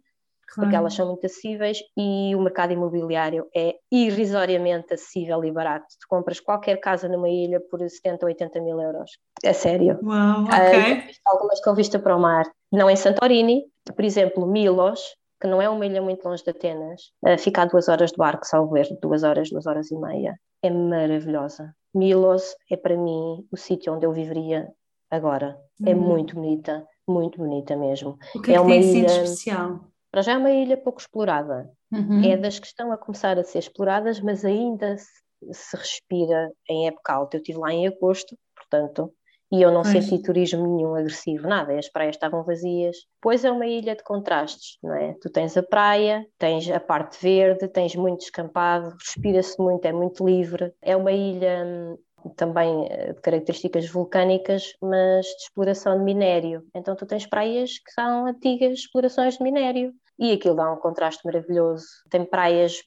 claro. porque elas são muito acessíveis e o mercado imobiliário é irrisoriamente acessível e barato. Tu compras qualquer casa numa ilha por 70 ou 80 mil euros. É sério. Uau, ok. Uh, algumas com vista para o mar. Não em Santorini, por exemplo, Milos, que não é uma ilha muito longe de Atenas, uh, fica a duas horas de barco, salvo ver, duas horas, duas horas e meia. É maravilhosa. Milos é para mim o sítio onde eu viveria agora. É uhum. muito bonita, muito bonita mesmo. O que é, é uma ilha especial? Para já é uma ilha pouco explorada. Uhum. É das que estão a começar a ser exploradas, mas ainda se, se respira em época alta. Eu estive lá em agosto, portanto, e eu não pois. senti turismo nenhum agressivo, nada, as praias estavam vazias. Pois é uma ilha de contrastes, não é? Tu tens a praia, tens a parte verde, tens muito descampado, respira-se muito, é muito livre. É uma ilha hum, também eh, de características vulcânicas, mas de exploração de minério. Então tu tens praias que são antigas explorações de minério. e aquilo dá um contraste maravilhoso. Tem praias,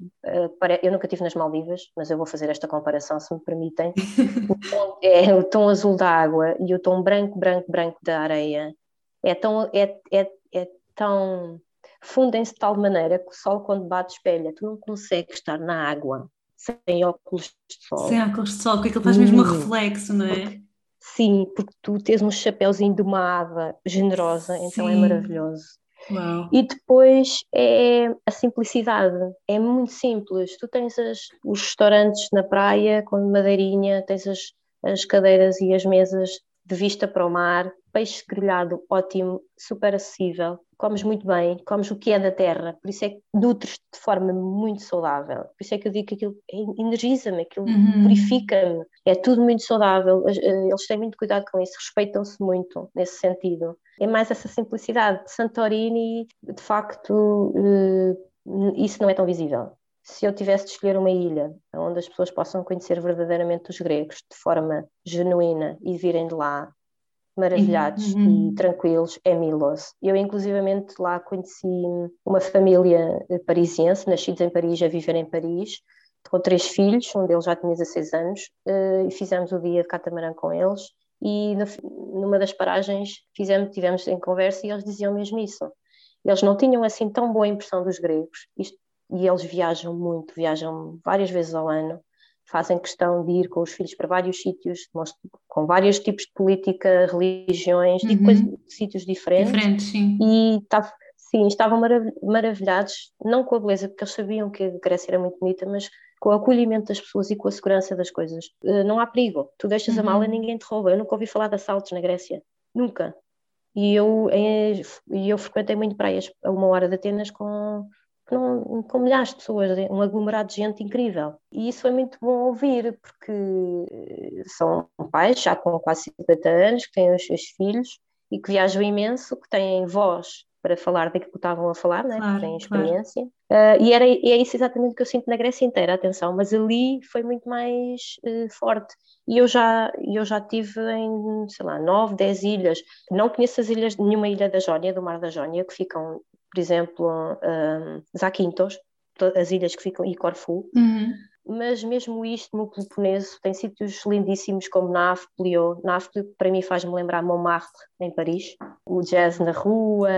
eu nunca estive nas Maldivas, mas eu vou fazer esta comparação, se me permitem. o tom, é o tom azul da água e o tom branco, branco, branco da areia é tão, é, é, é tão fundem-se de tal maneira que o sol quando bate espelha, tu não consegues estar na água sem óculos de sol. Sem óculos de sol, porque aquilo faz mesmo um reflexo, não é? Sim, porque tu tens um chapéuzinho de uma ave generosa, então é Sim. é maravilhoso. Uau. E depois é a simplicidade, é muito simples. Tu tens as, os restaurantes na praia com madeirinha, tens as, as cadeiras e as mesas de vista para o mar, peixe grelhado ótimo, super acessível, comes muito bem, comes o que é da terra, por isso é que nutres de forma muito saudável. Por isso é que eu digo que aquilo energiza-me, aquilo uhum. purifica-me, é tudo muito saudável, eh, eles têm muito cuidado com isso, respeitam-se muito nesse sentido. É mais essa simplicidade. Santorini, de facto, eh, isso não é tão visível se eu tivesse de escolher uma ilha onde as pessoas possam conhecer verdadeiramente os gregos de forma genuína e virem de lá maravilhados uhum. e tranquilos é Milos. Eu, inclusivamente, lá conheci uma família parisiense, nascidos em Paris, a viver em Paris, com três filhos, um deles já tinha 16 anos, eh, e fizemos o dia de catamarã com eles. E numa das paragens fizemos, tivemos em conversa e eles diziam mesmo isso. Eles não tinham assim tão boa impressão dos gregos, isto, e eles viajam muito, viajam várias vezes ao ano, fazem questão de ir com os filhos para vários sítios, com vários tipos de política, religiões, uhum. coisas, sítios diferentes. Diferentes, sim. E tá, sim, estavam maravilhados, não com a beleza, porque eles sabiam que a Grécia era muito bonita, mas com o acolhimento das pessoas e com a segurança das coisas. Uh, não há perigo, tu deixas uhum. a mala e ninguém te rouba. Eu nunca ouvi falar de assaltos na Grécia, nunca. E eu, eh, eu frequentei muito praias a uma hora de Atenas com com, com milhares de pessoas, um aglomerado de gente incrível. E isso é muito bom ouvir, porque eh, são pais já com quase 50 anos, que têm os seus filhos e que viajam imenso, que têm voz para falar daquilo que estavam a falar, né? Claro, têm experiência. Claro. Uh, e, era, e é isso exatamente que eu sinto na Grécia inteira, atenção, mas ali foi muito mais uh, forte. E eu já, eu já tive em, sei lá, nove, dez ilhas. Não conheço as ilhas, nenhuma ilha da Jónia, do Mar da Jónia, que ficam por exemplo, um, Zakynthos, as ilhas que ficam, e Corfu. Uhum. Mas mesmo isto no Peloponeso tem sítios lindíssimos como Nápoles. Nápoles para mim faz-me lembrar Montmartre em Paris. O jazz na rua,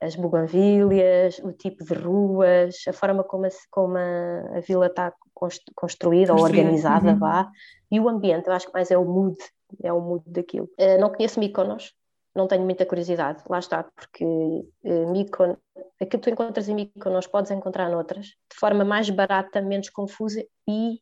as buganvílias, o tipo de ruas, a forma como a, como a, a vila está construída ou organizada, uhum. vá. E o ambiente, eu acho que mais é o mood, é o mood daquilo. Uh, não conheço Mykonos, não tenho muita curiosidade, lá está, porque uh, que tu encontras em Mykonos podes encontrar noutras, de forma mais barata, menos confusa e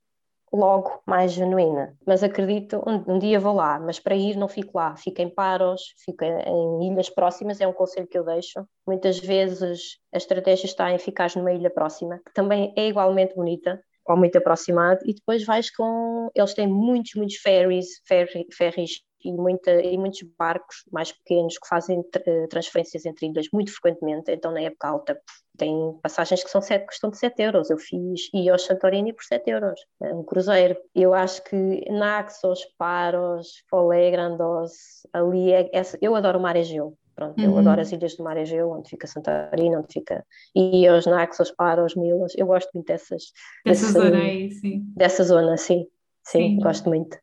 logo mais genuína. Mas acredito, um, um, dia vou lá, mas para ir não fico lá, fico em Paros, fico em, ilhas próximas, é um conselho que eu deixo. Muitas vezes a estratégia está em ficar numa ilha próxima, que também é igualmente bonita, ou muito aproximado, e depois vais com. Eles têm muitos, muitos ferries, ferries e, muita, e muitos barcos mais pequenos que fazem eh, transferências entre ilhas muito frequentemente, então na época alta tem passagens que são sete, custam de 7 euros. Eu fiz e ao Santorini por 7 euros, é um cruzeiro. Eu acho que Naxos, Paros, Folé, Grandos, ali é, essa, eu adoro o mar Egeu. Pronto, uhum. eu adoro as ilhas do mar Egeu, onde fica Santorini, onde fica e os Naxos, Paros, Milos. Eu gosto muito dessas. Dessa zona aí, sim. Dessa zona, sim. Sim, sim. gosto muito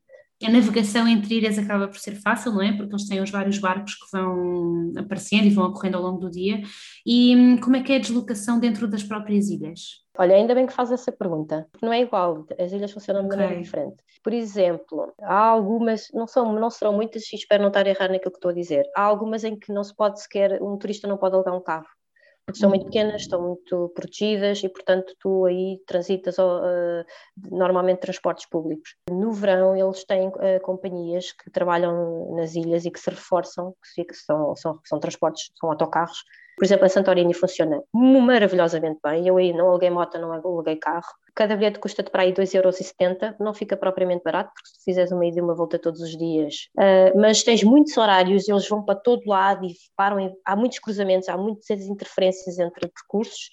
a navegação entre ilhas acaba por ser fácil, não é? Porque eles têm os vários barcos que vão aparecendo e vão ocorrendo ao longo do dia. E hum, como é que é a deslocação dentro das próprias ilhas? Olha, ainda bem que faz essa pergunta, porque não é igual, as ilhas funcionam de okay. maneira diferente. Por exemplo, há algumas, não, são, não serão muitas, e espero não estar a errar naquilo que estou a dizer, há algumas em que não se pode sequer, um turista não pode alugar um carro porque são muito pequenas, estão muito protegidas e, portanto, tu aí transitas uh, normalmente transportes públicos. No verão, eles têm uh, companhias que trabalham nas ilhas e que se reforçam, que são, são, são transportes, são autocarros. Por exemplo, a Santorini funciona maravilhosamente bem. Eu aí não aluguei moto, não aluguei carro. Cada bilhete custa-te para aí 2,70€, não fica propriamente barato, porque se fizeres uma ida e uma volta todos os dias, uh, mas tens muitos horários, eles vão para todo lado e param, em, há muitos cruzamentos, há muitas interferências entre percursos,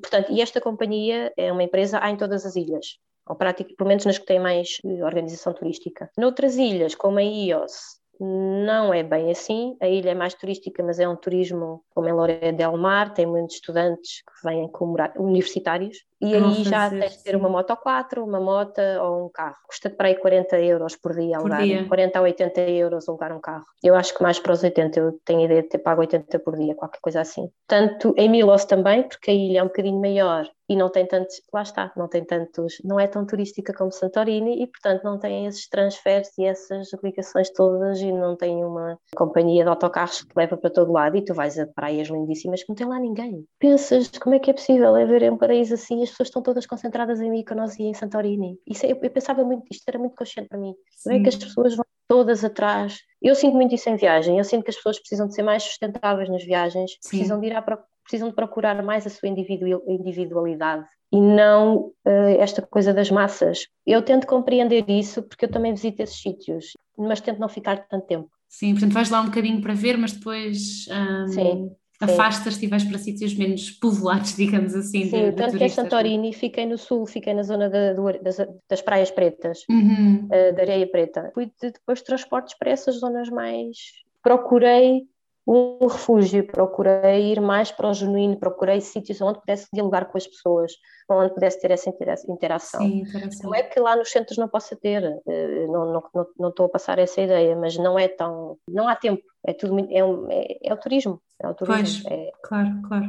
portanto, e esta companhia é uma empresa, há em todas as ilhas, ou pelo menos nas que têm mais eh, organização turística. Noutras ilhas, como a IOS, não é bem assim. A ilha é mais turística, mas é um turismo como em Loré del Mar, tem muitos estudantes que vêm como universitários, e aí já tens de ter uma moto 4, uma moto ou um carro. Custa para aí 40 euros por dia alugar, por dia. 40 a 80 euros alugar um carro. Eu acho que mais para os 80, eu tenho ideia de ter pago 80 por dia, qualquer coisa assim. Tanto em Milos também, porque a ilha é um bocadinho maior e não tem tantos, lá está, não tem tantos, não é tão turística como Santorini e portanto não tem esses transferes e essas ligações todas e não tem uma companhia de autocarros que te leva para todo lado e tu vais a praias lindíssimas que não tem lá ninguém. Pensas como é que é possível é ver um paraíso assim as pessoas estão todas concentradas em Mykonos e em Santorini. Isso é, eu, eu, pensava muito, isto era muito consciente para mim. Não é que as pessoas vão todas atrás. Eu sinto muito isso em viagem. Eu sinto que as pessoas precisam de ser mais sustentáveis nas viagens, Sim. precisam de ir à precisam de procurar mais a sua individualidade e não uh, esta coisa das massas. Eu tento compreender isso porque eu também visito esses sítios, mas tento não ficar tanto tempo. Sim, portanto vais lá um bocadinho para ver, mas depois um, Sim afastas-te e vais para sítios menos povoados, digamos assim. Sim, de, de tanto que em Santorini fiquei no sul, fiquei na zona de, das, das, praias pretas, uhum. uh, da areia preta. Fui de, depois de transportes para essas zonas mais. Procurei um refúgio, procurei ir mais para o genuíno, procurei sítios onde pudesse dialogar com as pessoas, onde pudesse ter essa interação. Sim, interação. Não é que lá nos centros não possa ter, eh, não, não, não, não estou a passar essa ideia, mas não é tão, não há tempo, é tudo muito, é, um, é, é o turismo, é o turismo. Pois, é, claro, claro.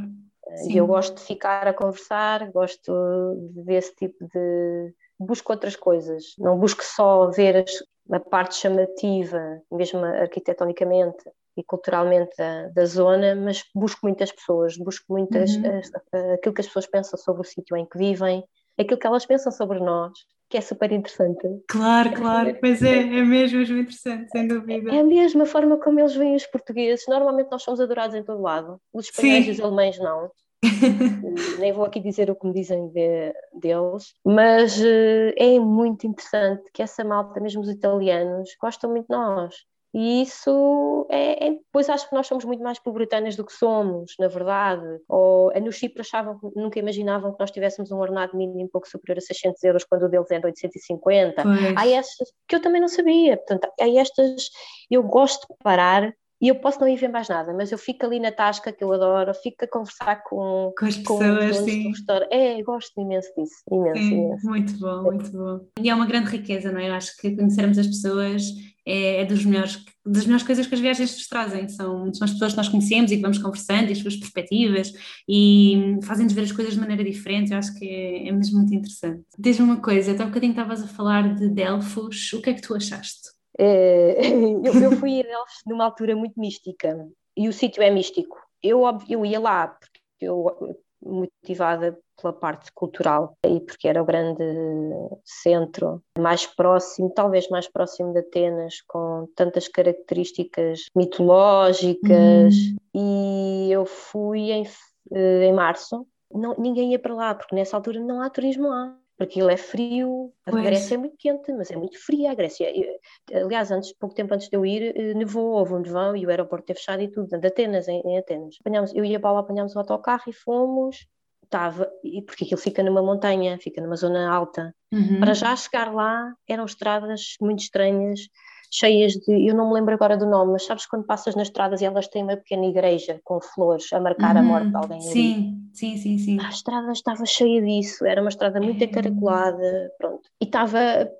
Eh, e eu gosto de ficar a conversar, gosto desse tipo de busco outras coisas, não busco só ver as, a parte chamativa, mesmo arquitetonicamente, e culturalmente da, da, zona, mas busco muitas pessoas, busco muitas uhum. uh, aquilo que as pessoas pensam sobre o sítio em que vivem, aquilo que elas pensam sobre nós, que é super interessante. Claro, claro, pois é, é mesmo, mesmo interessante, sem dúvida. É a mesma forma como eles veem os portugueses, normalmente nós somos adorados em todo lado, os espanhóis e os alemães não. Nem vou aqui dizer o que me dizem de, deles, mas uh, é muito interessante que essa malta, mesmo os italianos, gostam muito de nós. E isso é, é, Depois acho que nós somos muito mais puritâneas do que somos, na verdade. Ou no Chipre achavam, nunca imaginavam que nós tivéssemos um ordenado mínimo pouco superior a 600 euros, quando o deles é de 850. Pois. Há estas que eu também não sabia. Portanto, há estas. Eu gosto de parar e eu posso não ir ver mais nada, mas eu fico ali na tasca que eu adoro, fico a conversar com, com as pessoas, com sim. É, gosto imenso disso, imenso, sim, imenso. Muito bom, muito bom. E é uma grande riqueza, não é? Eu acho que conhecermos as pessoas é, é dos melhores, das melhores coisas que as viagens nos trazem. São, são as pessoas que nós conhecemos e que vamos conversando e as suas perspectivas e fazem-nos ver as coisas de maneira diferente. Eu acho que é, é mesmo muito interessante. Diz-me uma coisa, até um bocadinho estavas a falar de Delfos, o que é que tu achaste? É, eu, eu, fui a Delfos numa altura muito mística e o sítio é místico. Eu, eu ia lá porque eu motivada pela parte cultural e porque era o grande centro mais próximo, talvez mais próximo de Atenas, com tantas características mitológicas. Uhum. E eu fui em, eh, em março. Não, ninguém ia para lá, porque nessa altura não há turismo lá porque ele é frio, a pois. Grécia é muito quente, mas é muito fria a Grécia. aliás, antes, pouco tempo antes de eu ir, eh, nevou, houve um nevão e o aeroporto teve fechado e tudo, de Atenas, em, em Atenas. Apanhámos, eu ia para lá, apanhámos o autocarro e fomos, estava, porque aquilo fica numa montanha, fica numa zona alta. Uhum. Para já chegar lá eram estradas muito estranhas, cheias de, eu não me lembro agora do nome, mas sabes quando passas nas estradas e elas têm uma pequena igreja com flores a marcar uhum. a morte de alguém sim, ali. Sim, sim, sim. A estrada estava cheia disso, era uma estrada muito uhum. encaracolada, pronto. E estava,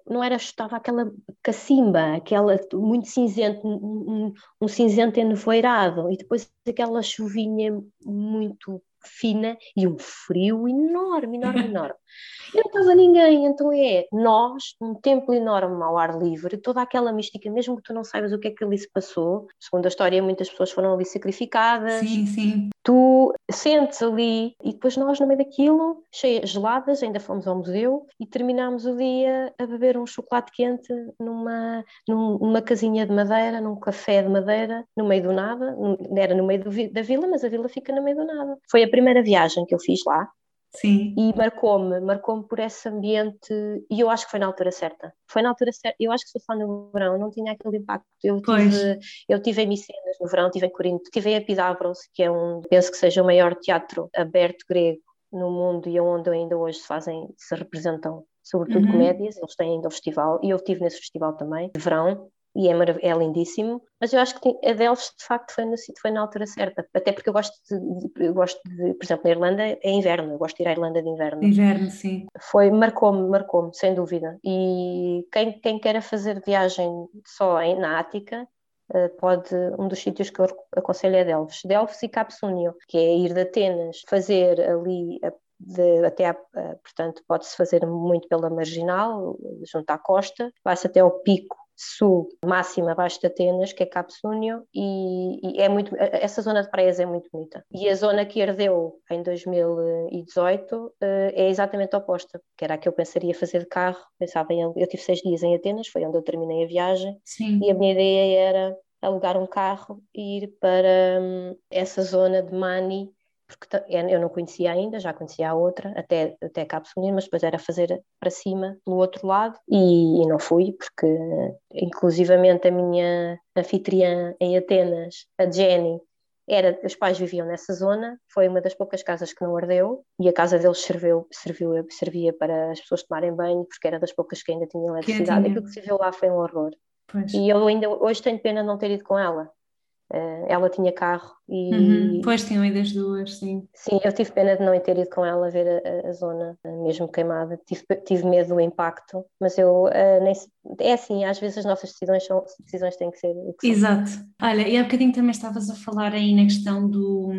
não era, estava aquela cacimba, aquela muito cinzento, um, um cinzento enevoeirado, e depois aquela chuvinha muito fina e um frio enorme, enorme, enorme. E não estava ninguém, então é nós, num templo enorme ao ar livre, toda aquela mística, mesmo que tu não saibas o que é que ali se passou, segundo a história, muitas pessoas foram ali sacrificadas. Sim, sim. Tu sentes ali, e depois nós, no meio daquilo, cheias geladas, ainda fomos ao museu e terminámos o dia a beber um chocolate quente numa, numa casinha de madeira, num café de madeira, no meio do nada. Era no meio do, da vila, mas a vila fica no meio do nada. Foi a primeira viagem que eu fiz lá, Sim. E marcou-me, marcou-me por esse ambiente, e eu acho que foi na altura certa. Foi na altura certa. Eu acho que se fosse lá no verão, não tinha aquele impacto. Eu tive, eu tive em Micenas no verão, tive em Corinto, tive em Epidavros, que é um, penso que seja o maior teatro aberto grego no mundo e onde ainda hoje se fazem, se representam sobretudo uhum. comédias, eles têm ainda o festival, e eu estive nesse festival também, de verão, e é, é lindíssimo, mas eu acho que a Delves de facto foi, no, foi na altura certa, até porque eu gosto de, eu gosto de, por exemplo, na Irlanda é inverno, eu gosto de ir à Irlanda de inverno. Inverno, sim. Foi, marcou-me, marcou-me, sem dúvida. E quem, quem queira fazer viagem só em, na Ática, eh, pode, um dos sítios que eu aconselho é Delves. Delves e Capsúnio, que é ir de Atenas, fazer ali a de, até, a, portanto, pode-se fazer muito pela marginal, junto à costa, vai-se até ao pico sul, máximo abaixo de Atenas, que é Capsúnio, e, e, é muito, essa zona de praias é muito bonita. E a zona que herdeu em 2018 eh, é exatamente oposta, que era a que eu pensaria fazer de carro. Pensava em, eu tive seis dias em Atenas, foi onde eu terminei a viagem, Sim. e a minha ideia era alugar um carro e ir para hum, essa zona de Mani, porque eu não conhecia ainda, já conhecia a outra, até, até Cabo Sunino, mas depois era fazer para cima, pelo outro lado, e, e, não fui, porque inclusivamente a minha anfitriã em Atenas, a Jenny, era, os pais viviam nessa zona, foi uma das poucas casas que não ardeu, e a casa deles serviu, serviu, servia para as pessoas tomarem banho, porque era das poucas que ainda tinham eletricidade, aquilo que se viu lá foi um horror. Pois. E eu ainda hoje tenho pena de não ter ido com ela, ela tinha carro e. Uhum, pois tinham ido as duas, sim. Sim, eu tive pena de não ter ido com ela ver a, a zona mesmo queimada. Tive, tive medo do impacto, mas eu uh, nem. É assim, às vezes as nossas decisões, são, decisões têm que ser. Que Exato. Olha, e há bocadinho também estavas a falar aí na questão do,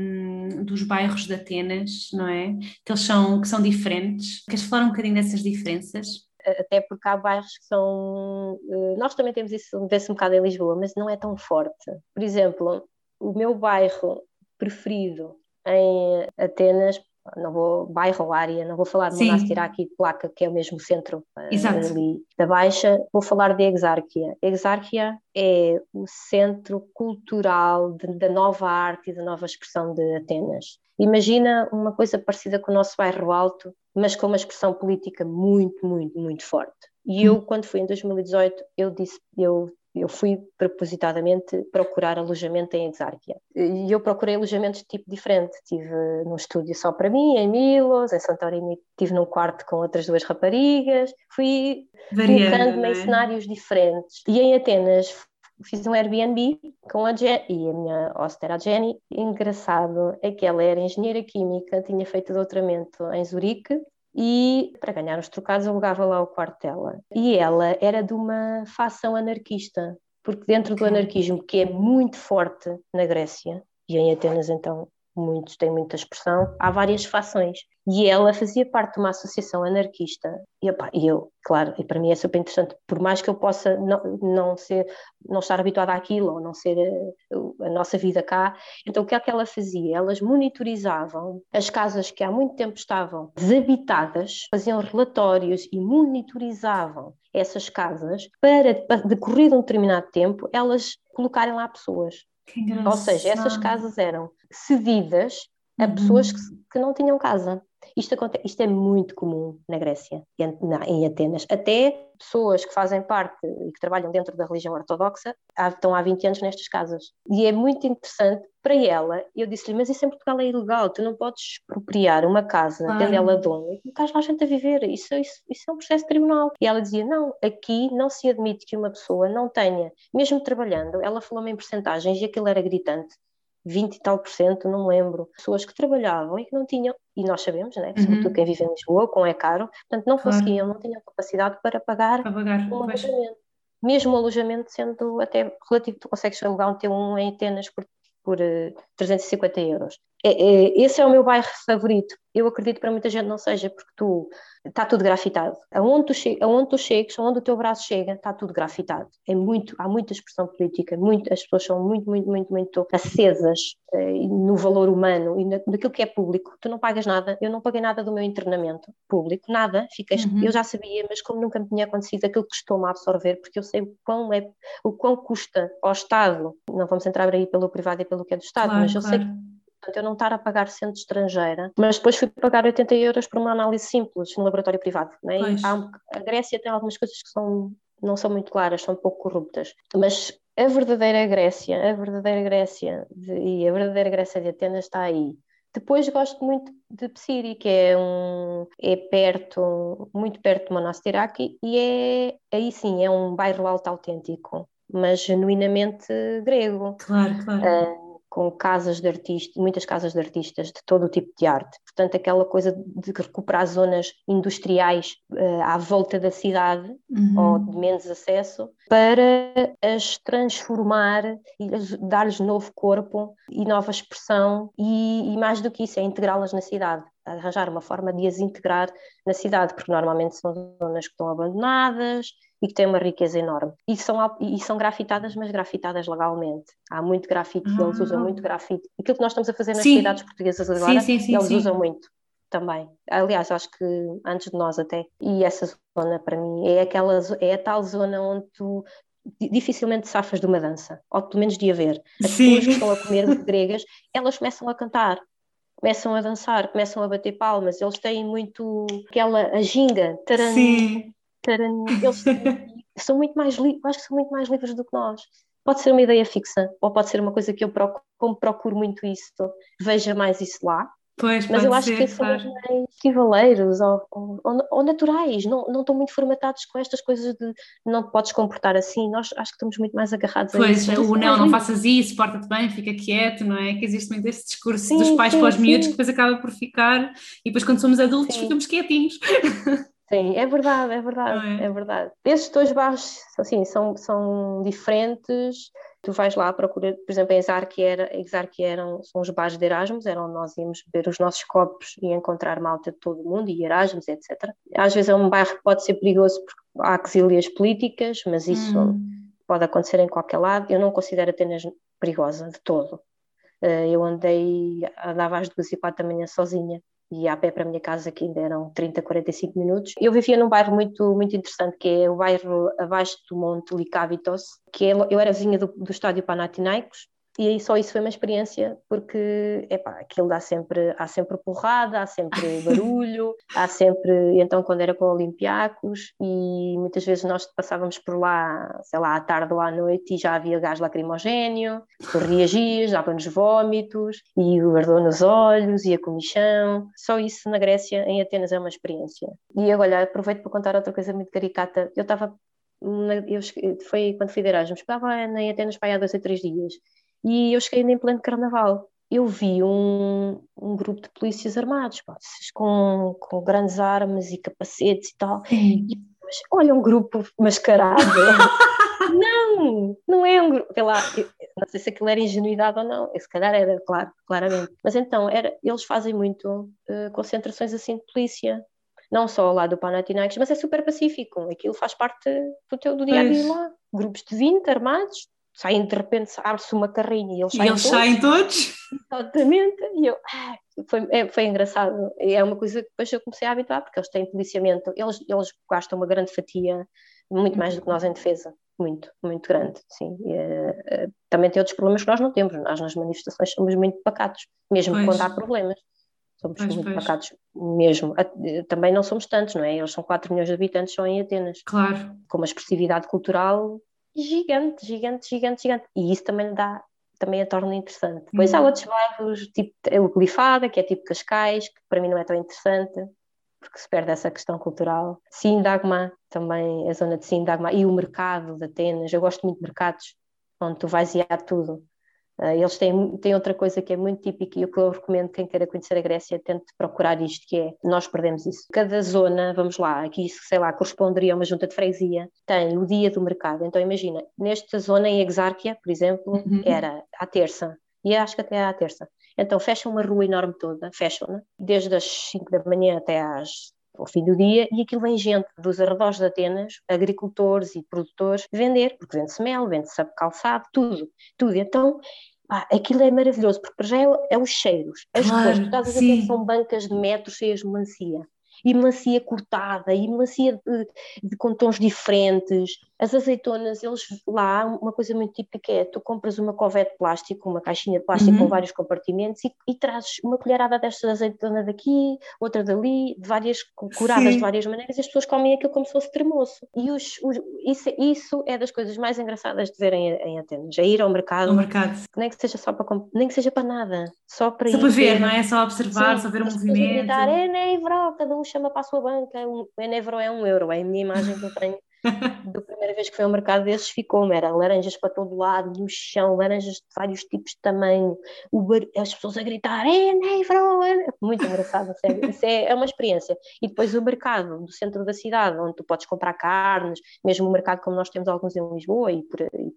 dos bairros de Atenas, não é? Que eles são, que são diferentes. Queres falar um bocadinho dessas diferenças? Até porque há bairros que são. Eh, nós também temos isso, vê-se um bocado em Lisboa, mas não é tão forte. Por exemplo, o meu bairro preferido em Atenas, não vou, bairro ou área, não vou falar de Monastir aqui de Placa, que é o mesmo centro eh, Exato. ali da Baixa, vou falar de Exárquia. Exárquia é o centro cultural de, da nova arte e da nova expressão de Atenas. Imagina uma coisa parecida com o nosso bairro Alto, mas com uma expressão política muito, muito, muito forte. E eu, quando fui em 2018, eu disse, eu, eu fui propositadamente procurar alojamento em Exárquia. E eu procurei alojamentos de tipo diferente. Tive num estúdio só para mim, em Milos, em Santorini tive num quarto com outras duas raparigas. Fui em é? cenários diferentes. E em Atenas fiz um Airbnb com a e a minha host era a Jenny. Engraçado é que ela era engenheira química, tinha feito doutoramento em Zurique e para ganhar os trocados alugava lá o quarto dela. E ela era de uma facção anarquista, porque dentro do anarquismo, que é muito forte na Grécia, e em Atenas então muitos têm muita expressão, há várias fações. E ela fazia parte de uma associação anarquista. E, opa, e eu, claro, e para mim é super interessante, por mais que eu possa não, não, ser, não estar habituada àquilo, ou não ser a, a, nossa vida cá, então o que é que ela fazia? Elas monitorizavam as casas que há muito tempo estavam desabitadas, faziam relatórios e monitorizavam essas casas para, decorrido um determinado tempo, elas colocarem lá pessoas. Ou seja, essas casas eram cedidas a uhum. pessoas que, que, não tinham casa. Isto, acontece, isto é muito comum na Grécia, em Atenas. Até pessoas que fazem parte e que trabalham dentro da religião ortodoxa há, estão há 20 anos nestas casas. E é muito interessante para ela. Eu disse-lhe, mas isso em Portugal é ilegal, tu não podes expropriar uma casa, ah. tendo ela dono, e colocar lá gente a viver. Isso, isso, isso é um processo tribunal. E ela dizia, não, aqui não se admite que uma pessoa não tenha, mesmo trabalhando, ela falou-me em porcentagens e aquilo era gritante, 20 e tal por cento, não me lembro, pessoas que trabalhavam e que não tinham, e nós sabemos, né, sobretudo uhum. quem vive em Lisboa, com é caro, portanto não claro. conseguiam, não tinham capacidade para pagar, para pagar um alojamento. Mesmo o alojamento sendo até relativo, tu consegues alugar um T1 em Atenas por, por uh, eh, 350 euros. É, é, esse é o meu bairro favorito. Eu acredito que para muita gente não seja, porque tu está tudo grafitado. Aonde tu, che aonde tu chegas, aonde o teu braço chega, está tudo grafitado. É muito, há muita expressão política, muito, as pessoas são muito, muito, muito, muito acesas eh, no valor humano e na, naquilo que é público. Tu não pagas nada, eu não paguei nada do meu internamento público, nada. Fiquei, uhum. Eu já sabia, mas como nunca me tinha acontecido, aquilo que estou-me a absorver, porque eu sei o quão, é, o quão custa ao Estado, não vamos entrar aí pelo privado e pelo que é do Estado, claro, mas eu claro. sei que Portanto, eu não estar a pagar centro estrangeira, mas depois fui pagar 80 euros por uma análise simples no laboratório privado. Né? a Grécia tem algumas coisas que são, não são muito claras, são um pouco corruptas. Mas a verdadeira Grécia, a verdadeira Grécia de, e a verdadeira Grécia de Atenas está aí. Depois gosto muito de Psiri, que é um é perto, muito perto de Monastiraki e é aí sim, é um bairro alto autêntico. mas genuinamente grego. Claro, claro. Uh, com casas de artistas, muitas casas de artistas de todo o tipo de arte. Portanto, aquela coisa de recuperar zonas industriais uh, à volta da cidade uhum. ou de menos acesso para as transformar e dar-lhes novo corpo e nova expressão e, e mais do que isso, é integrá-las na cidade arranjar uma forma de as integrar na cidade, porque normalmente são zonas que estão abandonadas, e que têm uma riqueza enorme. E são, e são grafitadas, mas grafitadas legalmente. Há muito grafite, ah. eles usam muito grafite. Aquilo que nós estamos a fazer nas sim. cidades portuguesas agora, sim, sim, eles usam muito também. Aliás, acho que antes de nós até. E essa zona, para mim, é, aquela, é a tal zona onde tu dificilmente safas de uma dança, ou pelo menos de haver. As pessoas que estão a comer gregas, elas começam a cantar, começam a dançar, começam a bater palmas, eles têm muito aquela a ginga, taran, Sim eles são muito mais acho que são muito mais livres do que nós. Pode ser uma ideia fixa, ou pode ser uma coisa que eu procuro, como procuro muito isso, veja mais isso lá. Pois, Mas eu acho ser, que são claro. mais fivaleiros ou, ou, ou, naturais, não, não estão muito formatados com estas coisas de não te podes comportar assim. Nós acho que estamos muito mais agarrados pois, a isso. Pois, o não, não faças isso, porta-te bem, fica quieto, não é? Que existe muito esse discurso sim, dos pais sim, para os miúdos que depois acaba por ficar e depois quando somos adultos ficamos quietinhos. Sim, é verdade, é verdade, é? é? verdade. Esses dois bairros, assim, são, são diferentes. Tu vais lá procurar, por exemplo, em Exarque, era, Exarque eram, são os bares de Erasmus, eram nós íamos beber os nossos copos e encontrar malta de todo o mundo, e Erasmus, etc. Às vezes é um bairro que pode ser perigoso porque há exílias políticas, mas isso hum. pode acontecer em qualquer lado. Eu não considero Atenas perigosa de todo. Eh, eu andei, andava às duas e quatro da manhã sozinha e a pé para a minha casa que ainda eram 30, 45 minutos. Eu vivia num bairro muito, muito interessante, que é o bairro abaixo do Monte Licávitos, que é, eu era vizinha do, do estádio Panathinaikos, e aí só isso foi uma experiência porque epá, aquilo dá sempre, há sempre porrada, há sempre barulho, há sempre, então quando era com Olympiacos e muitas vezes nós passávamos por lá, sei lá, à tarde ou à noite e já havia gás lacrimogéneo, tu reagias, dava-nos vómitos e o ardor nos olhos e a comichão, só isso na Grécia, em Atenas é uma experiência. E agora aproveito para contar outra coisa muito caricata, eu estava eu, foi quando fui de Erasmus, estava em Atenas para aí há dois ou três dias e eu cheguei em pleno carnaval. Eu vi um, um grupo de polícias armados, pá, com, com grandes armas e capacetes e tal. E, mas, olha, um grupo mascarado. não, não é um grupo. Lá, não sei se aquilo era ingenuidade ou não, se calhar era, claro, claramente. Mas então, era, eles fazem muito uh, concentrações assim de polícia não só lá do Panathinaikos, mas é super pacífico. Aquilo faz parte do teu do dia a dia lá. Grupos de 20 armados, saem de repente, abre-se uma carrinha e eles saem e eles todos. saem todos? Exatamente, e eu, ah, foi, é, foi engraçado, é uma coisa que depois eu comecei a habituar, porque eles têm policiamento, eles, eles gastam uma grande fatia, muito mais do que nós em defesa, muito, muito grande, sim. E, uh, também tem outros problemas que nós não temos, nós nas manifestações somos muito pacatos, mesmo pois. quando há problemas. Somos pois, muito pois. pacatos mesmo. Também não somos tantos, não é? Eles são 4 milhões de habitantes só em Atenas. Claro. Com uma expressividade cultural gigante, gigante, gigante, gigante. E isso também dá, também a torna interessante. Depois há uhum. outros bairros, tipo o Glifada, que é tipo Cascais, que para mim não é tão interessante, porque se perde essa questão cultural. Sindagma, também a zona de Sindagma, e o mercado de Atenas. Eu gosto muito de mercados, onde tu vais e há tudo. Uh, eles têm, têm outra coisa que é muito típica e o que eu recomendo quem queira conhecer a Grécia tente procurar isto, que é, nós perdemos isso. Cada zona, vamos lá, aqui sei lá, corresponderia a uma junta de freguesia, tem o dia do mercado. Então imagina, nesta zona em Exárquia, por exemplo, uhum. era à terça, e acho que até à terça. Então fecham uma rua enorme toda, fecham-na, desde as 5 da manhã até às ao fim do dia, e aquilo vem gente dos arredores de Atenas, agricultores e produtores, vender, porque vende-se mel, vende-se calçado, tudo, tudo. Então, pá, aquilo é maravilhoso, porque já é, é os cheiros, as claro, cores, estás a ver são bancas de metros cheias de melancia e melancia cortada, e melancia de, de, com tons diferentes. As azeitonas, eles lá, uma coisa muito típica é, tu compras uma covete de plástico, uma caixinha de plástico uhum. com vários compartimentos e, e, trazes uma colherada desta azeitona daqui, outra dali, de várias, curadas Sim. de várias maneiras, e as pessoas comem aquilo como se fosse tremoço. E os, os, isso, isso é das coisas mais engraçadas de ver em, Atenas, é ir ao mercado, ao mercado. nem que seja só para nem que seja para nada, só para só ir para ver, não é? Só observar, Sim, só ver o movimento. Gritar, é, nem cada um chama para a sua banca, um, em euro é um euro, é a minha imagem que eu tenho da primeira vez que foi ao mercado desses ficou-me, era laranjas para todo lado, no chão, laranjas de vários tipos de tamanho, bar... as pessoas a gritar, é Neivro! Muito engraçado, sério. Isso é, é uma experiência. E depois o mercado do centro da cidade, onde tu podes comprar carnes, mesmo o mercado como nós temos alguns em Lisboa e por, e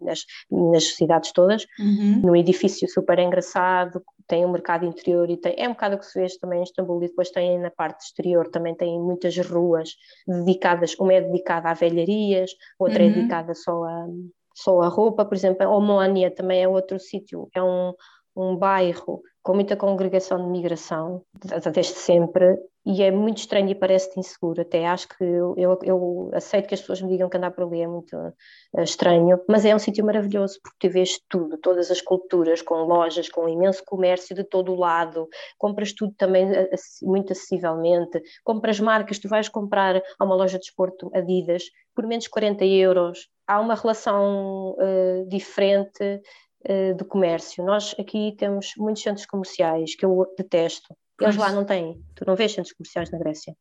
nas, nas cidades todas, uhum. num edifício super engraçado, tem um mercado interior e tem, é um bocado o que se vê também em Istambul e depois tem na parte exterior também tem muitas ruas dedicadas, uma é dedicada a velharias, outra é uhum. é dedicada só a, só a roupa, por exemplo, a Omónia também é outro sítio, é um, um bairro com muita congregação de migração, desde sempre, e é muito estranho e parece-te inseguro. Até acho que eu, eu, eu, aceito que as pessoas me digam que andar por ali é muito uh, estranho, mas é um sítio maravilhoso porque tu vês tudo, todas as culturas, com lojas, com imenso comércio de todo o lado, compras tudo também uh, muito acessivelmente, compras marcas, tu vais comprar a uma loja de esporto Adidas por menos de 40 euros. Há uma relação uh, diferente do comércio. Nós aqui temos muitos centros comerciais que eu detesto. Eles lá não têm. Tu não vês centros comerciais na Grécia.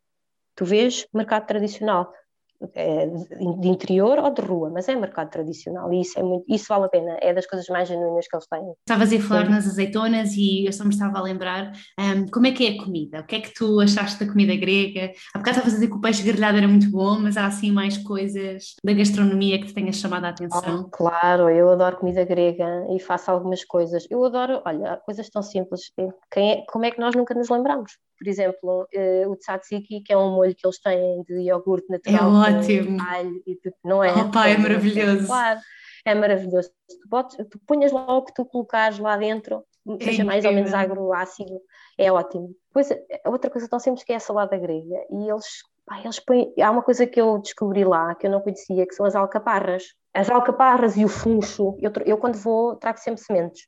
Tu vês mercado tradicional de interior ou de rua, mas é mercado tradicional e isso, é muito, isso vale a pena, é das coisas mais genuínas que eles têm. Estavas a falar nas azeitonas e eu só me estava a lembrar um, como é que é a comida, o que é que tu achaste da comida grega? Há bocado estavas a dizer que o peixe grelhado era muito bom, mas há assim mais coisas da gastronomia que te tenhas chamado a atenção? Oh, claro, eu adoro comida grega e faço algumas coisas, eu adoro, olha, coisas tão simples, quem é, como é que nós nunca nos lembramos? Por exemplo, uh, o tzatziki, que é um molho que eles têm de iogurte natural. É ótimo. Alho, e tudo, não é? Oh, pá, é maravilhoso. Claro, é maravilhoso. Tu, botes, tu punhas lá o que tu colocares lá dentro, é seja mais ou menos agroácido, é ótimo. Depois, outra coisa tão simples que é a salada grega, e eles, pá, eles põem, há uma coisa que eu descobri lá, que eu não conhecia, que são as alcaparras. As alcaparras e o funcho, eu, eu quando vou trago sempre sementes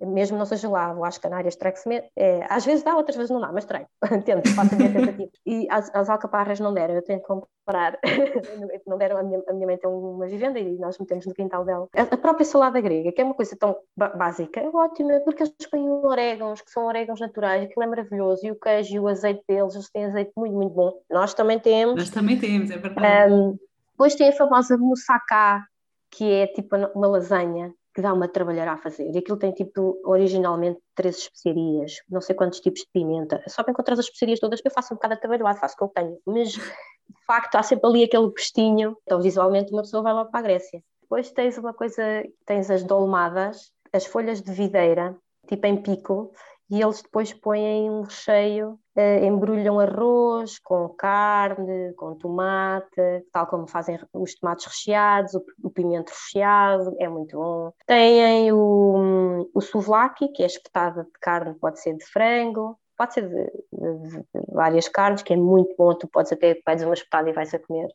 mesmo não seja lá, vou às Canárias, trago-se, é, às vezes dá, outras vezes não dá, mas trago, tento, faço a minha tentativa. E as, as alcaparras não deram, eu tenho que comprar, não deram, a minha, a minha mãe tem uma vivenda e nós metemos no quintal dela. A, a própria salada grega, que é uma coisa tão básica, é ótima, porque eles põem orégãos, que são orégãos naturais, aquilo é maravilhoso, e o queijo e o azeite deles, eles têm azeite muito, muito bom. Nós também temos. Nós também temos, é verdade. Um, depois tem a famosa moussaka, que é tipo uma lasanha, que dá uma trabalhar a fazer. E aquilo tem tipo, originalmente, três especiarias, não sei quantos tipos de pimenta. Só para encontrar as especiarias todas, eu faço um bocado a trabalhar, faço o que eu tenho. Mas, de facto, há sempre ali aquele gostinho. Então, visualmente, uma pessoa vai logo para a Grécia. Depois tens uma coisa, tens as dolmadas, as folhas de videira, tipo em pico, e eles depois põem um recheio, uh, embrulham arroz com carne, com tomate, tal como fazem os tomates recheados, o, o pimento recheado, é muito bom. Têm o, o souvlaki, que é espetada de carne, pode ser de frango, pode ser de, de, de, várias carnes, que é muito bom, tu podes até pedir uma espetada e vais a comer.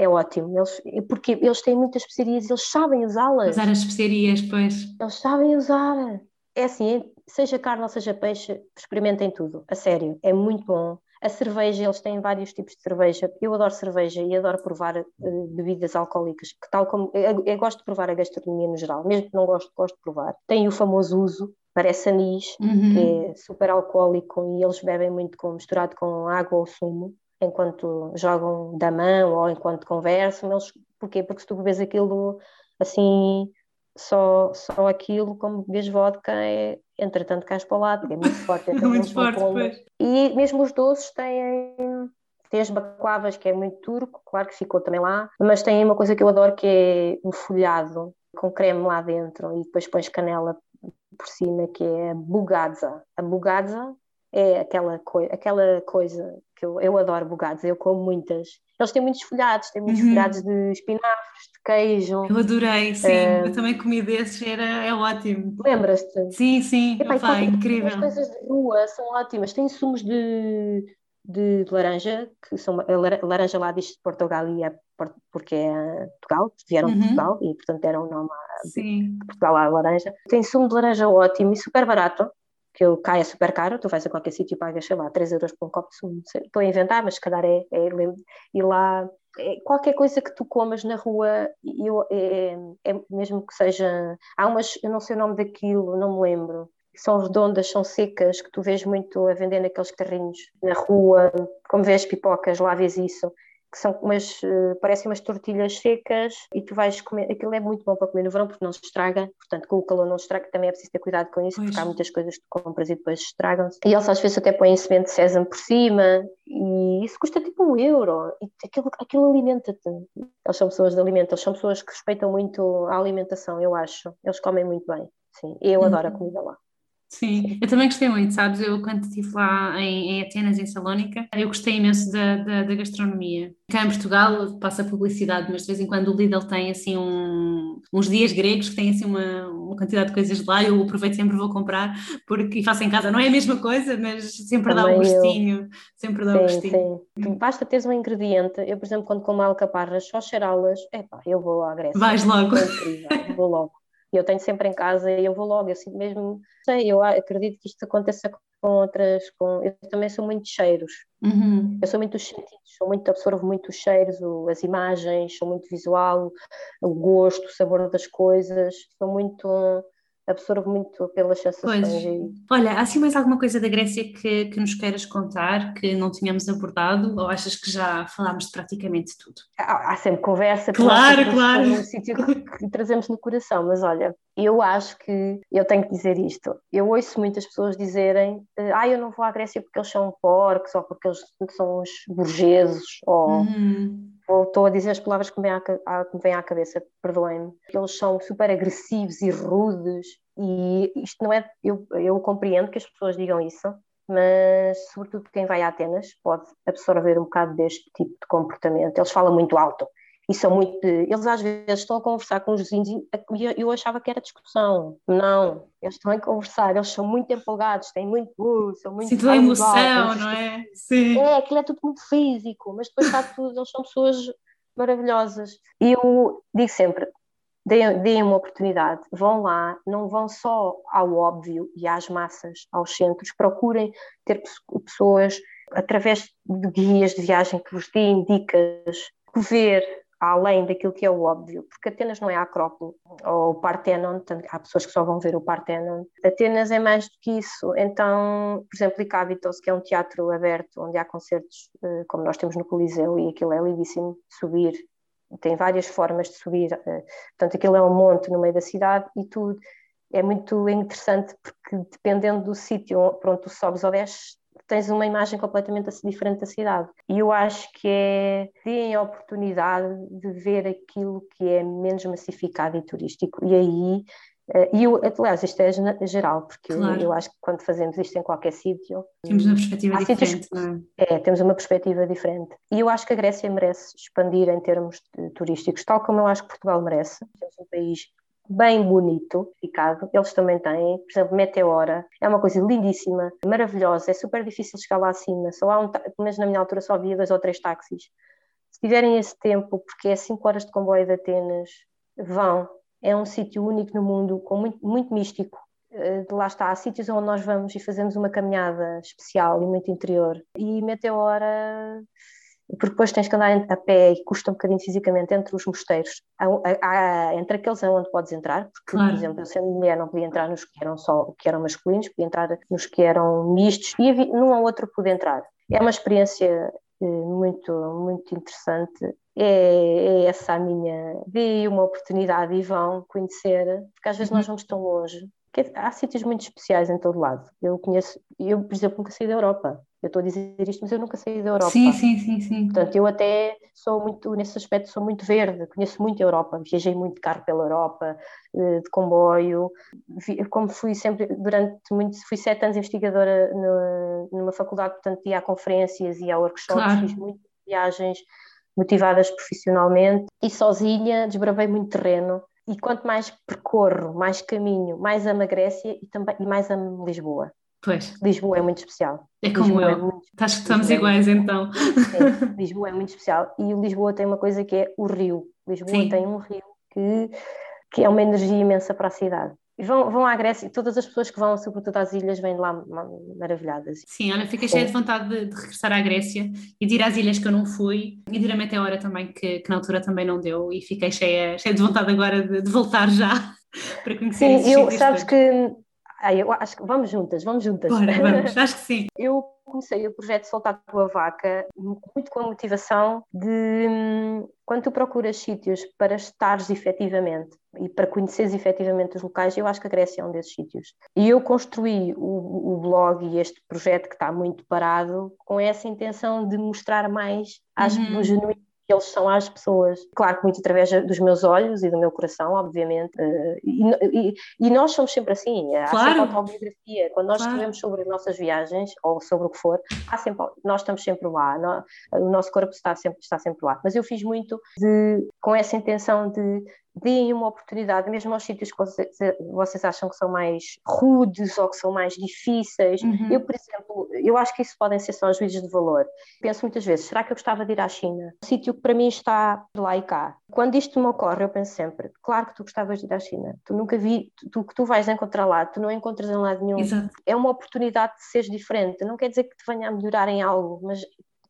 É ótimo, eles, porque eles têm muitas especiarias, eles sabem usá-las. Usar as especiarias, pois. Eles sabem usar. É assim, seja carne ou seja peixe, experimentem tudo, a sério, é muito bom. A cerveja, eles têm vários tipos de cerveja. Eu adoro cerveja e adoro provar uh, bebidas alcoólicas, que tal como eu, eu, gosto de provar a gastronomia no geral, mesmo que não gosto, gosto de provar. Tem o famoso uso, parece anis, uhum. que é super alcoólico e eles bebem muito com, misturado com água ou sumo, enquanto jogam da mão ou enquanto conversam. Eles, porquê? Porque se tu bebes aquilo assim só, só aquilo, como bebes vodka, é entretanto cais para o lado, é muito forte. É muito forte, pois. E mesmo os doces têm, têm as baclavas, que é muito turco, claro que ficou também lá, mas tem uma coisa que eu adoro que é o folhado, com creme lá dentro e depois pões canela por cima, que é a bugadza. A bugadza é aquela, coi aquela coisa que eu, eu adoro bugados, eu como muitas. Eles têm muitos folhados, têm muitos uhum. folhados de espinafres, de queijo. Eu adorei, sim, uh, eu também comi desses, era, é ótimo. Lembras-te? Sim, sim, Epá, Opa, incrível. As coisas de rua são ótimas, tem sumos de, de laranja, que são a laranja lá diz de Portugal e é porque é Portugal, vieram uhum. de Portugal e portanto deram o nome a de Portugal à laranja. Tem sumo de laranja ótimo e super barato que eu caia super caro, tu vais a qualquer sítio e pagas, sei lá, 3 euros por um copo de sumo. Estou a inventar, mas se calhar é, é e lá é, qualquer coisa que tu comas na rua, eu, é, é, mesmo que seja. Há umas, eu não sei o nome daquilo, não me lembro. São redondas, são secas, que tu vês muito a vender naqueles carrinhos na rua, como vês pipocas, lá vês isso. Que são umas, uh, parecem umas tortilhas secas e tu vais comer, aquilo é muito bom para comer no verão porque não se estraga, portanto com o calor não se estraga, também é preciso ter cuidado com isso, pois. porque há muitas coisas que tu compras e depois estragam-se. E eles às vezes até põem semente de sésamo por cima e isso custa tipo um euro e aquilo, aquilo alimenta-te. Eles são pessoas de alimento, eles são pessoas que respeitam muito a alimentação, eu acho. Eles comem muito bem, sim. Eu uhum. adoro a comida lá. Sim, eu também gostei muito, sabes? Eu, quando estive lá em, em Atenas, em Salónica, eu gostei imenso da, da, da, gastronomia. Cá em Portugal passa publicidade, mas de vez em quando o Lidl tem assim um, uns dias gregos que têm assim uma, uma quantidade de coisas lá. Eu aproveito sempre vou comprar porque faço em casa. Não é a mesma coisa, mas sempre também dá um gostinho. Eu... Sempre dá sim, um gostinho. Sim. Basta teres um ingrediente. Eu, por exemplo, quando como alcaparras, só cheirá-las, epá, eu vou à Grécia. Vais logo. É vou logo. E eu tenho sempre em casa e eu vou logo, eu sinto mesmo, sei, eu acredito que isto aconteça com outras, com, eu também sou muito de cheiros, uhum. eu sou muito dos sentidos, sou muito, absorvo muito os cheiros, o, as imagens, sou muito visual, o gosto, o sabor das coisas, sou muito absorvo muito pelas sensações. Pois. Olha, há assim mais alguma coisa da Grécia que, que nos queiras contar, que não tínhamos abordado, ou achas que já falámos de praticamente tudo? Há, há sempre conversa, claro, claro. um sítio que, que trazemos no coração, mas olha, eu acho que eu tenho que dizer isto. Eu ouço muitas pessoas dizerem: ah, eu não vou à Grécia porque eles são porcos, ou porque eles são os burgueses, ou. Uhum estou a dizer as palavras que me que me vêm à cabeça, perdoem-me, eles são super agressivos e rudes, e isto não é, eu, eu compreendo que as pessoas digam isso, mas sobretudo quem vai a Atenas pode absorver um bocado deste tipo de comportamento. Eles falam muito alto, e são muito. Eles às vezes estão a conversar com os vizinhos e eu achava que era discussão. Não, eles estão a conversar, eles são muito empolgados, têm muito. Uh, são muito. Sinto emoção, não é? Sim. É, aquilo é tudo muito físico, mas depois está tudo. Eles são pessoas maravilhosas. E eu digo sempre: deem, deem uma oportunidade, vão lá, não vão só ao óbvio e às massas, aos centros, procurem ter pessoas através de guias de viagem que vos deem dicas, ver além daquilo que é o óbvio, porque Atenas não é a Acrópole ou o Partenon, há pessoas que só vão ver o Partenon. Atenas é mais do que isso. Então, por exemplo, Icábitos, que é um teatro aberto onde há concertos, eh, como nós temos no Coliseu, e aquilo é lindíssimo subir. Tem várias formas de subir. Eh, portanto, aquilo é um monte no meio da cidade e tudo. É muito interessante porque dependendo do sítio para onde tu sobes ou desces, tens uma imagem completamente diferente da cidade. E eu acho que é terem a oportunidade de ver aquilo que é menos massificado e turístico. E aí eh, e eu, aliás, isto é geral, porque claro. eu, acho que quando fazemos isto em qualquer sítio. Temos uma perspectiva diferente, sítios, é? é? temos uma perspectiva diferente. E eu acho que a Grécia merece expandir em termos turísticos, tal como eu acho que Portugal merece. Temos um país bem bonito, ficado. Eles também têm, por exemplo, Meteora, é uma coisa lindíssima, maravilhosa, é super difícil chegar lá acima, só há um, mas na minha altura só havia dois ou três táxis. Se tiverem esse tempo, porque é 5 horas de comboio de Atenas, vão. É um sítio único no mundo, com muito, muito místico. Eh, lá está, há sítios onde nós vamos e fazemos uma caminhada especial e muito interior. E Meteora porque depois tens que andar a pé e custa um bocadinho fisicamente entre os mosteiros, há, há, entre aqueles onde podes entrar, porque, claro. por exemplo, eu sendo mulher não podia entrar nos que eram só que eram masculinos, podia entrar nos que eram mistos e num ou outro podia entrar. É uma experiência eh, muito, muito interessante. É, é, essa a minha. Dê uma oportunidade e vão conhecer, porque às vezes uhum. nós vamos tão longe. Há sítios muito especiais em todo lado. Eu conheço, eu, por exemplo, nunca saí da Europa. Eu estou a dizer isto, mas eu nunca saí da Europa. Sim, sim, sim, sim. Portanto, eu até sou muito, nesse aspecto, sou muito verde, conheço muito a Europa, viajei muito de carro pela Europa, eh, de comboio, como fui sempre, durante muito, fui sete anos investigadora numa faculdade, portanto, ia a conferências, ia a workshops, claro. fiz muitas viagens motivadas profissionalmente e sozinha desbravei muito terreno e quanto mais percorro, mais caminho, mais amo a Grécia e, também, e mais amo Lisboa. Pois. Lisboa é muito especial. É como Lisboa eu. É muito, Acho que estamos Lisboa iguais é então. Sim, Lisboa é muito especial. E Lisboa tem uma coisa que é o rio. Lisboa Sim. tem um rio que, que é uma energia imensa para a cidade. E vão, vão à Grécia e todas as pessoas que vão, sobretudo às ilhas, vêm lá maravilhadas. Sim, olha, fiquei cheia de vontade de, de, regressar à Grécia e de ir às ilhas que eu não fui e de ir a Meteora também, que, que na altura também não deu e fiquei cheia, cheia de vontade agora de, de voltar já para conhecer Sim, eu, sabes que ah, eu acho que vamos juntas, vamos juntas. Bora, vamos, acho que sim. Eu comecei o projeto Soltar a Tua Vaca muito com a motivação de hum, quando tu procuras sítios para estares efetivamente e para conheceres efetivamente os locais, eu acho que a Grécia é um desses sítios. E eu construí o, o blog e este projeto que está muito parado com essa intenção de mostrar mais às, uhum. genuíno que eles são às pessoas. Claro que muito através dos meus olhos e do meu coração, obviamente. Eh, e, e, e nós somos sempre assim. Há claro. sempre autobiografia. Quando nós claro. escrevemos sobre as nossas viagens ou sobre o que for, há sempre, nós estamos sempre lá. o nosso corpo está sempre, está sempre lá. Mas eu fiz muito de, com essa intenção de deem uma oportunidade, mesmo aos sítios que vocês, vocês, acham que são mais rudes ou que são mais difíceis. Uhum. Eu, por exemplo, eu acho que isso podem ser só juízes de valor. Penso muitas vezes, será que eu gostava de ir à China? Um sítio que para mim está lá e cá. Quando isto me ocorre, eu penso sempre, claro que tu gostavas de ir à China. Tu nunca vi, tu que tu vais encontrar lá, tu não encontras em lado nenhum. Exato. É uma oportunidade de seres diferente. Não quer dizer que te venha a melhorar em algo, mas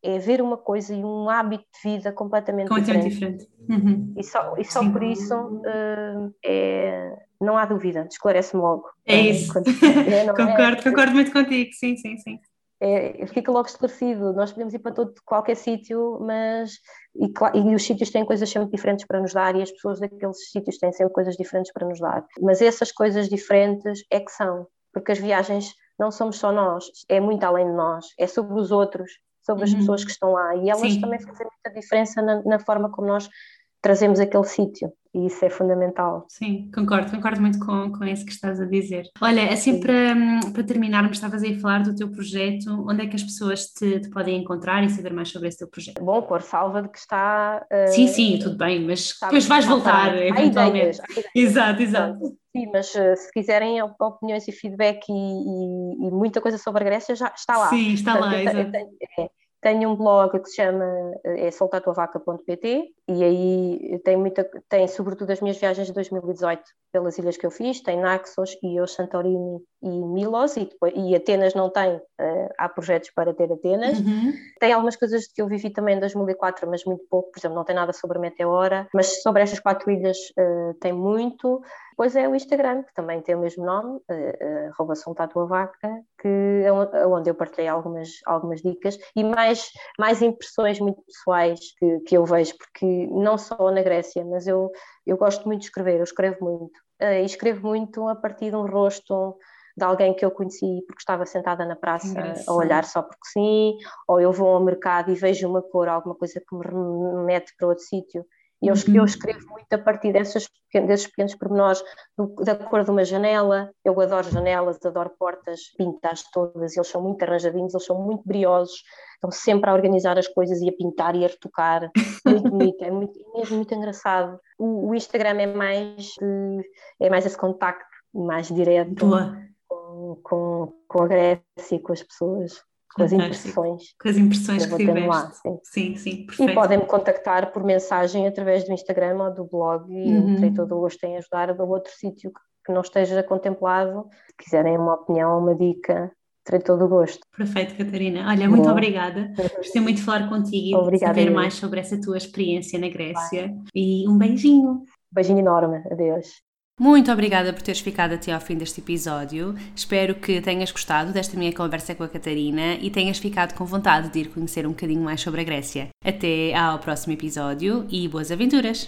é ver uma coisa e um hábito de vida completamente, completamente diferente. diferente. Uhum. E só, e só por isso uh, é, não há dúvida, esclarece-me logo. É isso. Quando, é, concordo, é, concordo muito contigo, sim, sim, sim. É, fica logo esclarecido. Nós podemos ir para todo, qualquer sítio, mas e, e, os sítios têm coisas sempre diferentes para nos dar e as pessoas daqueles sítios têm sempre coisas diferentes para nos dar. Mas essas coisas diferentes é que são, porque as viagens não somos só nós, é muito além de nós, é sobre os outros, sobre as uhum. pessoas que estão lá e elas Sim. também fazem muita diferença na, na forma como nós trazemos aquele sítio e isso é fundamental. Sim, concordo, concordo muito com, com isso que estás a dizer. Olha, assim para, para terminarmos, estavas aí a falar do teu projeto, onde é que as pessoas te, te, podem encontrar e saber mais sobre esse teu projeto? Bom, por salva de que está... Uh, sim, sim, tudo bem, mas depois vais voltar, eventualmente. Ideias, ideias. Exato, exato. Sim, mas uh, se quiserem opiniões e feedback e, e, e, muita coisa sobre a Grécia, já está lá. Sim, está Portanto, lá, exato. é, tenho um blog que se chama é soltatuavaca.pt e aí tem, muita, tem sobretudo as minhas viagens de 2018 pelas ilhas que eu fiz, tem Naxos, Ios, Santorini e Milos e, depois, e Atenas não tem, uh, há projetos para ter Atenas. Uhum. Tem algumas coisas que eu vivi também em 2004, mas muito pouco, por exemplo, não tem nada sobre a Meteora, mas sobre estas quatro ilhas uh, tem muito. Depois é o Instagram, que também tem o mesmo nome, uh, uh, que é onde eu partilhei algumas, algumas dicas e mais, mais impressões muito pessoais que, que eu vejo, porque não só na Grécia, mas eu, eu gosto muito de escrever, eu escrevo muito. Uh, e escrevo muito a partir de um rosto de alguém que eu conheci porque estava sentada na praça a olhar só porque sim, ou eu vou ao mercado e vejo uma cor, alguma coisa que me remete para outro sítio e eu, eu, uhum. escrevo muito a partir dessas, desses pequenos pormenores, do, da cor de uma janela. Eu adoro janelas, adoro portas, pintas todas, eles são muito arranjadinhos, eles são muito briosos, estão sempre a organizar as coisas e a pintar e a retocar. Muito bonito, é, muito, é mesmo muito engraçado. O, o Instagram é mais, é mais esse contacto mais direto com, com, com a Grécia e com as pessoas com as impressões. Com as impressões que, que tiveste. Lá, sim. sim, sim, perfeito. E podem-me contactar por mensagem através do Instagram ou do blog e uhum. eu terei todo o gosto em ajudar a outro sítio que não esteja contemplado. Se quiserem uma opinião uma dica, terei todo o gosto. Perfeito, Catarina. Olha, muito Bom. obrigada. Gostei muito de falar contigo e de saber mais sobre essa tua experiência na Grécia. Vai. E um beijinho. Beijinho enorme. Adeus. Muito obrigada por teres ficado até ao fim deste episódio. Espero que tenhas gostado desta minha conversa com a Catarina e tenhas ficado com vontade de ir conhecer um bocadinho mais sobre a Grécia. Até ao próximo episódio e boas aventuras!